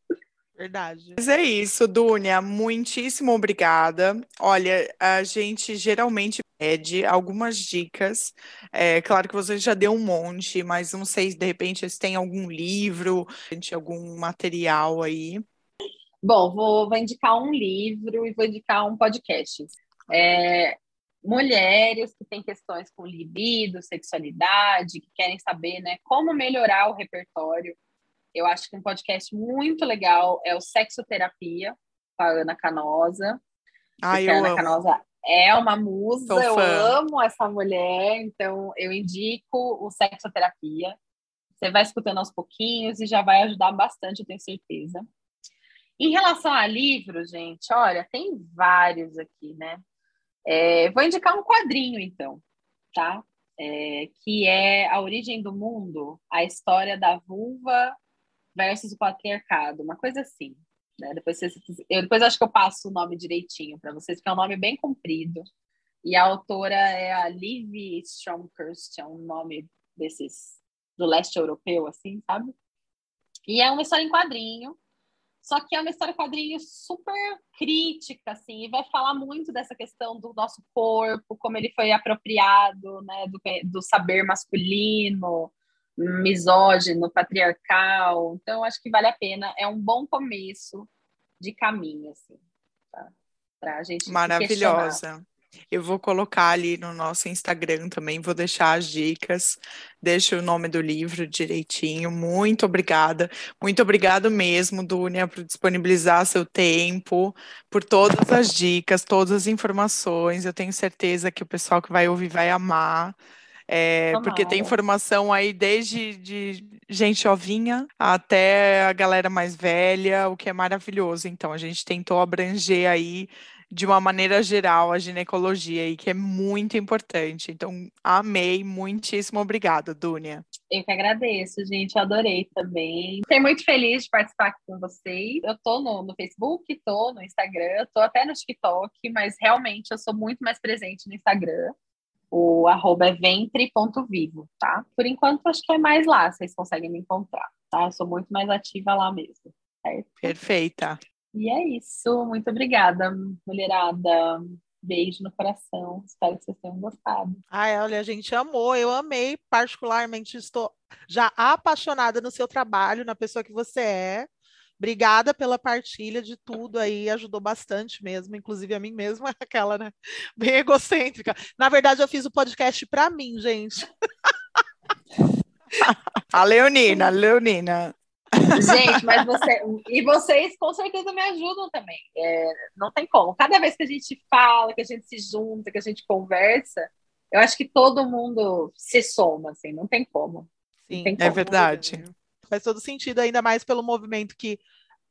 Verdade. Mas é isso, Dúnia. Muitíssimo obrigada. Olha, a gente geralmente pede algumas dicas. É claro que você já deu um monte, mas não sei se de repente se tem algum livro, algum material aí. Bom, vou, vou indicar um livro e vou indicar um podcast. É, mulheres que têm questões com libido, sexualidade, que querem saber né, como melhorar o repertório. Eu acho que um podcast muito legal é o Sexoterapia, com a Ana Canosa. Porque a Ana amo. Canosa é uma musa, Sou eu fã. amo essa mulher, então eu indico o Sexoterapia. Você vai escutando aos pouquinhos e já vai ajudar bastante, eu tenho certeza. Em relação a livros, gente, olha, tem vários aqui, né? É, vou indicar um quadrinho, então, tá? É, que é A Origem do Mundo, a história da vulva versus o patriarcado, uma coisa assim. Né? Depois, vocês, eu, depois acho que eu passo o nome direitinho para vocês, porque é um nome bem comprido. E a autora é a Liv Stromkirst, é um nome desses do leste europeu, assim, sabe? E é uma história em quadrinho, só que é uma história quadrinho super crítica, assim, e vai falar muito dessa questão do nosso corpo, como ele foi apropriado, né, do, do saber masculino, misógino, patriarcal. Então, acho que vale a pena. É um bom começo de caminho, assim, tá? Pra gente. Maravilhosa. Eu vou colocar ali no nosso Instagram também, vou deixar as dicas, deixo o nome do livro direitinho. Muito obrigada. Muito obrigado mesmo, Dúnia, por disponibilizar seu tempo, por todas as dicas, todas as informações. Eu tenho certeza que o pessoal que vai ouvir vai amar. É, porque tem informação aí desde de gente ovinha até a galera mais velha, o que é maravilhoso. Então, a gente tentou abranger aí de uma maneira geral a ginecologia aí, que é muito importante. Então, amei, muitíssimo obrigada, Dúnia. Eu que agradeço, gente. Eu adorei também. Fiquei muito feliz de participar aqui com vocês. Eu tô no, no Facebook, tô no Instagram, tô até no TikTok, mas realmente eu sou muito mais presente no Instagram. O arroba é ventre.vivo, tá? Por enquanto, acho que é mais lá, vocês conseguem me encontrar, tá? Eu sou muito mais ativa lá mesmo, certo? Perfeita. E é isso. Muito obrigada, mulherada. Beijo no coração. Espero que vocês tenham gostado. Ai, olha, a gente amou, eu amei, particularmente estou já apaixonada no seu trabalho, na pessoa que você é. Obrigada pela partilha de tudo aí, ajudou bastante mesmo, inclusive a mim mesma, aquela, né? Bem egocêntrica. Na verdade, eu fiz o podcast para mim, gente. A Leonina, Leonina. Gente, mas você. E vocês com certeza me ajudam também. É, não tem como. Cada vez que a gente fala, que a gente se junta, que a gente conversa, eu acho que todo mundo se soma, assim, não tem como. Sim, tem como. é verdade. Faz todo sentido, ainda mais pelo movimento que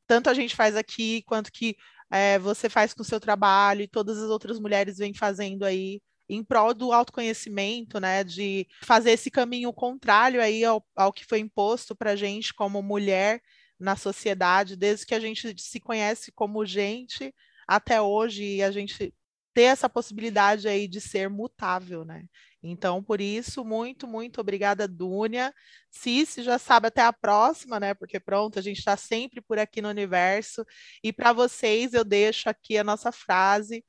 tanto a gente faz aqui, quanto que é, você faz com o seu trabalho e todas as outras mulheres vêm fazendo aí em prol do autoconhecimento, né, de fazer esse caminho contrário aí ao, ao que foi imposto para a gente como mulher na sociedade, desde que a gente se conhece como gente até hoje e a gente ter essa possibilidade aí de ser mutável, né? Então, por isso, muito, muito obrigada, Dúnia. Cici já sabe até a próxima, né? Porque pronto, a gente está sempre por aqui no universo. E para vocês, eu deixo aqui a nossa frase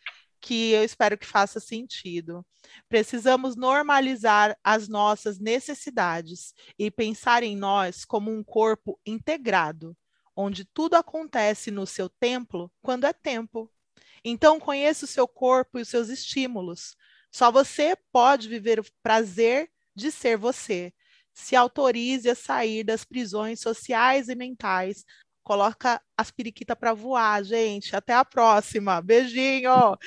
que eu espero que faça sentido. Precisamos normalizar as nossas necessidades e pensar em nós como um corpo integrado, onde tudo acontece no seu templo quando é tempo. Então, conheça o seu corpo e os seus estímulos. Só você pode viver o prazer de ser você. Se autorize a sair das prisões sociais e mentais coloca as periquitas para voar, gente. Até a próxima. Beijinho!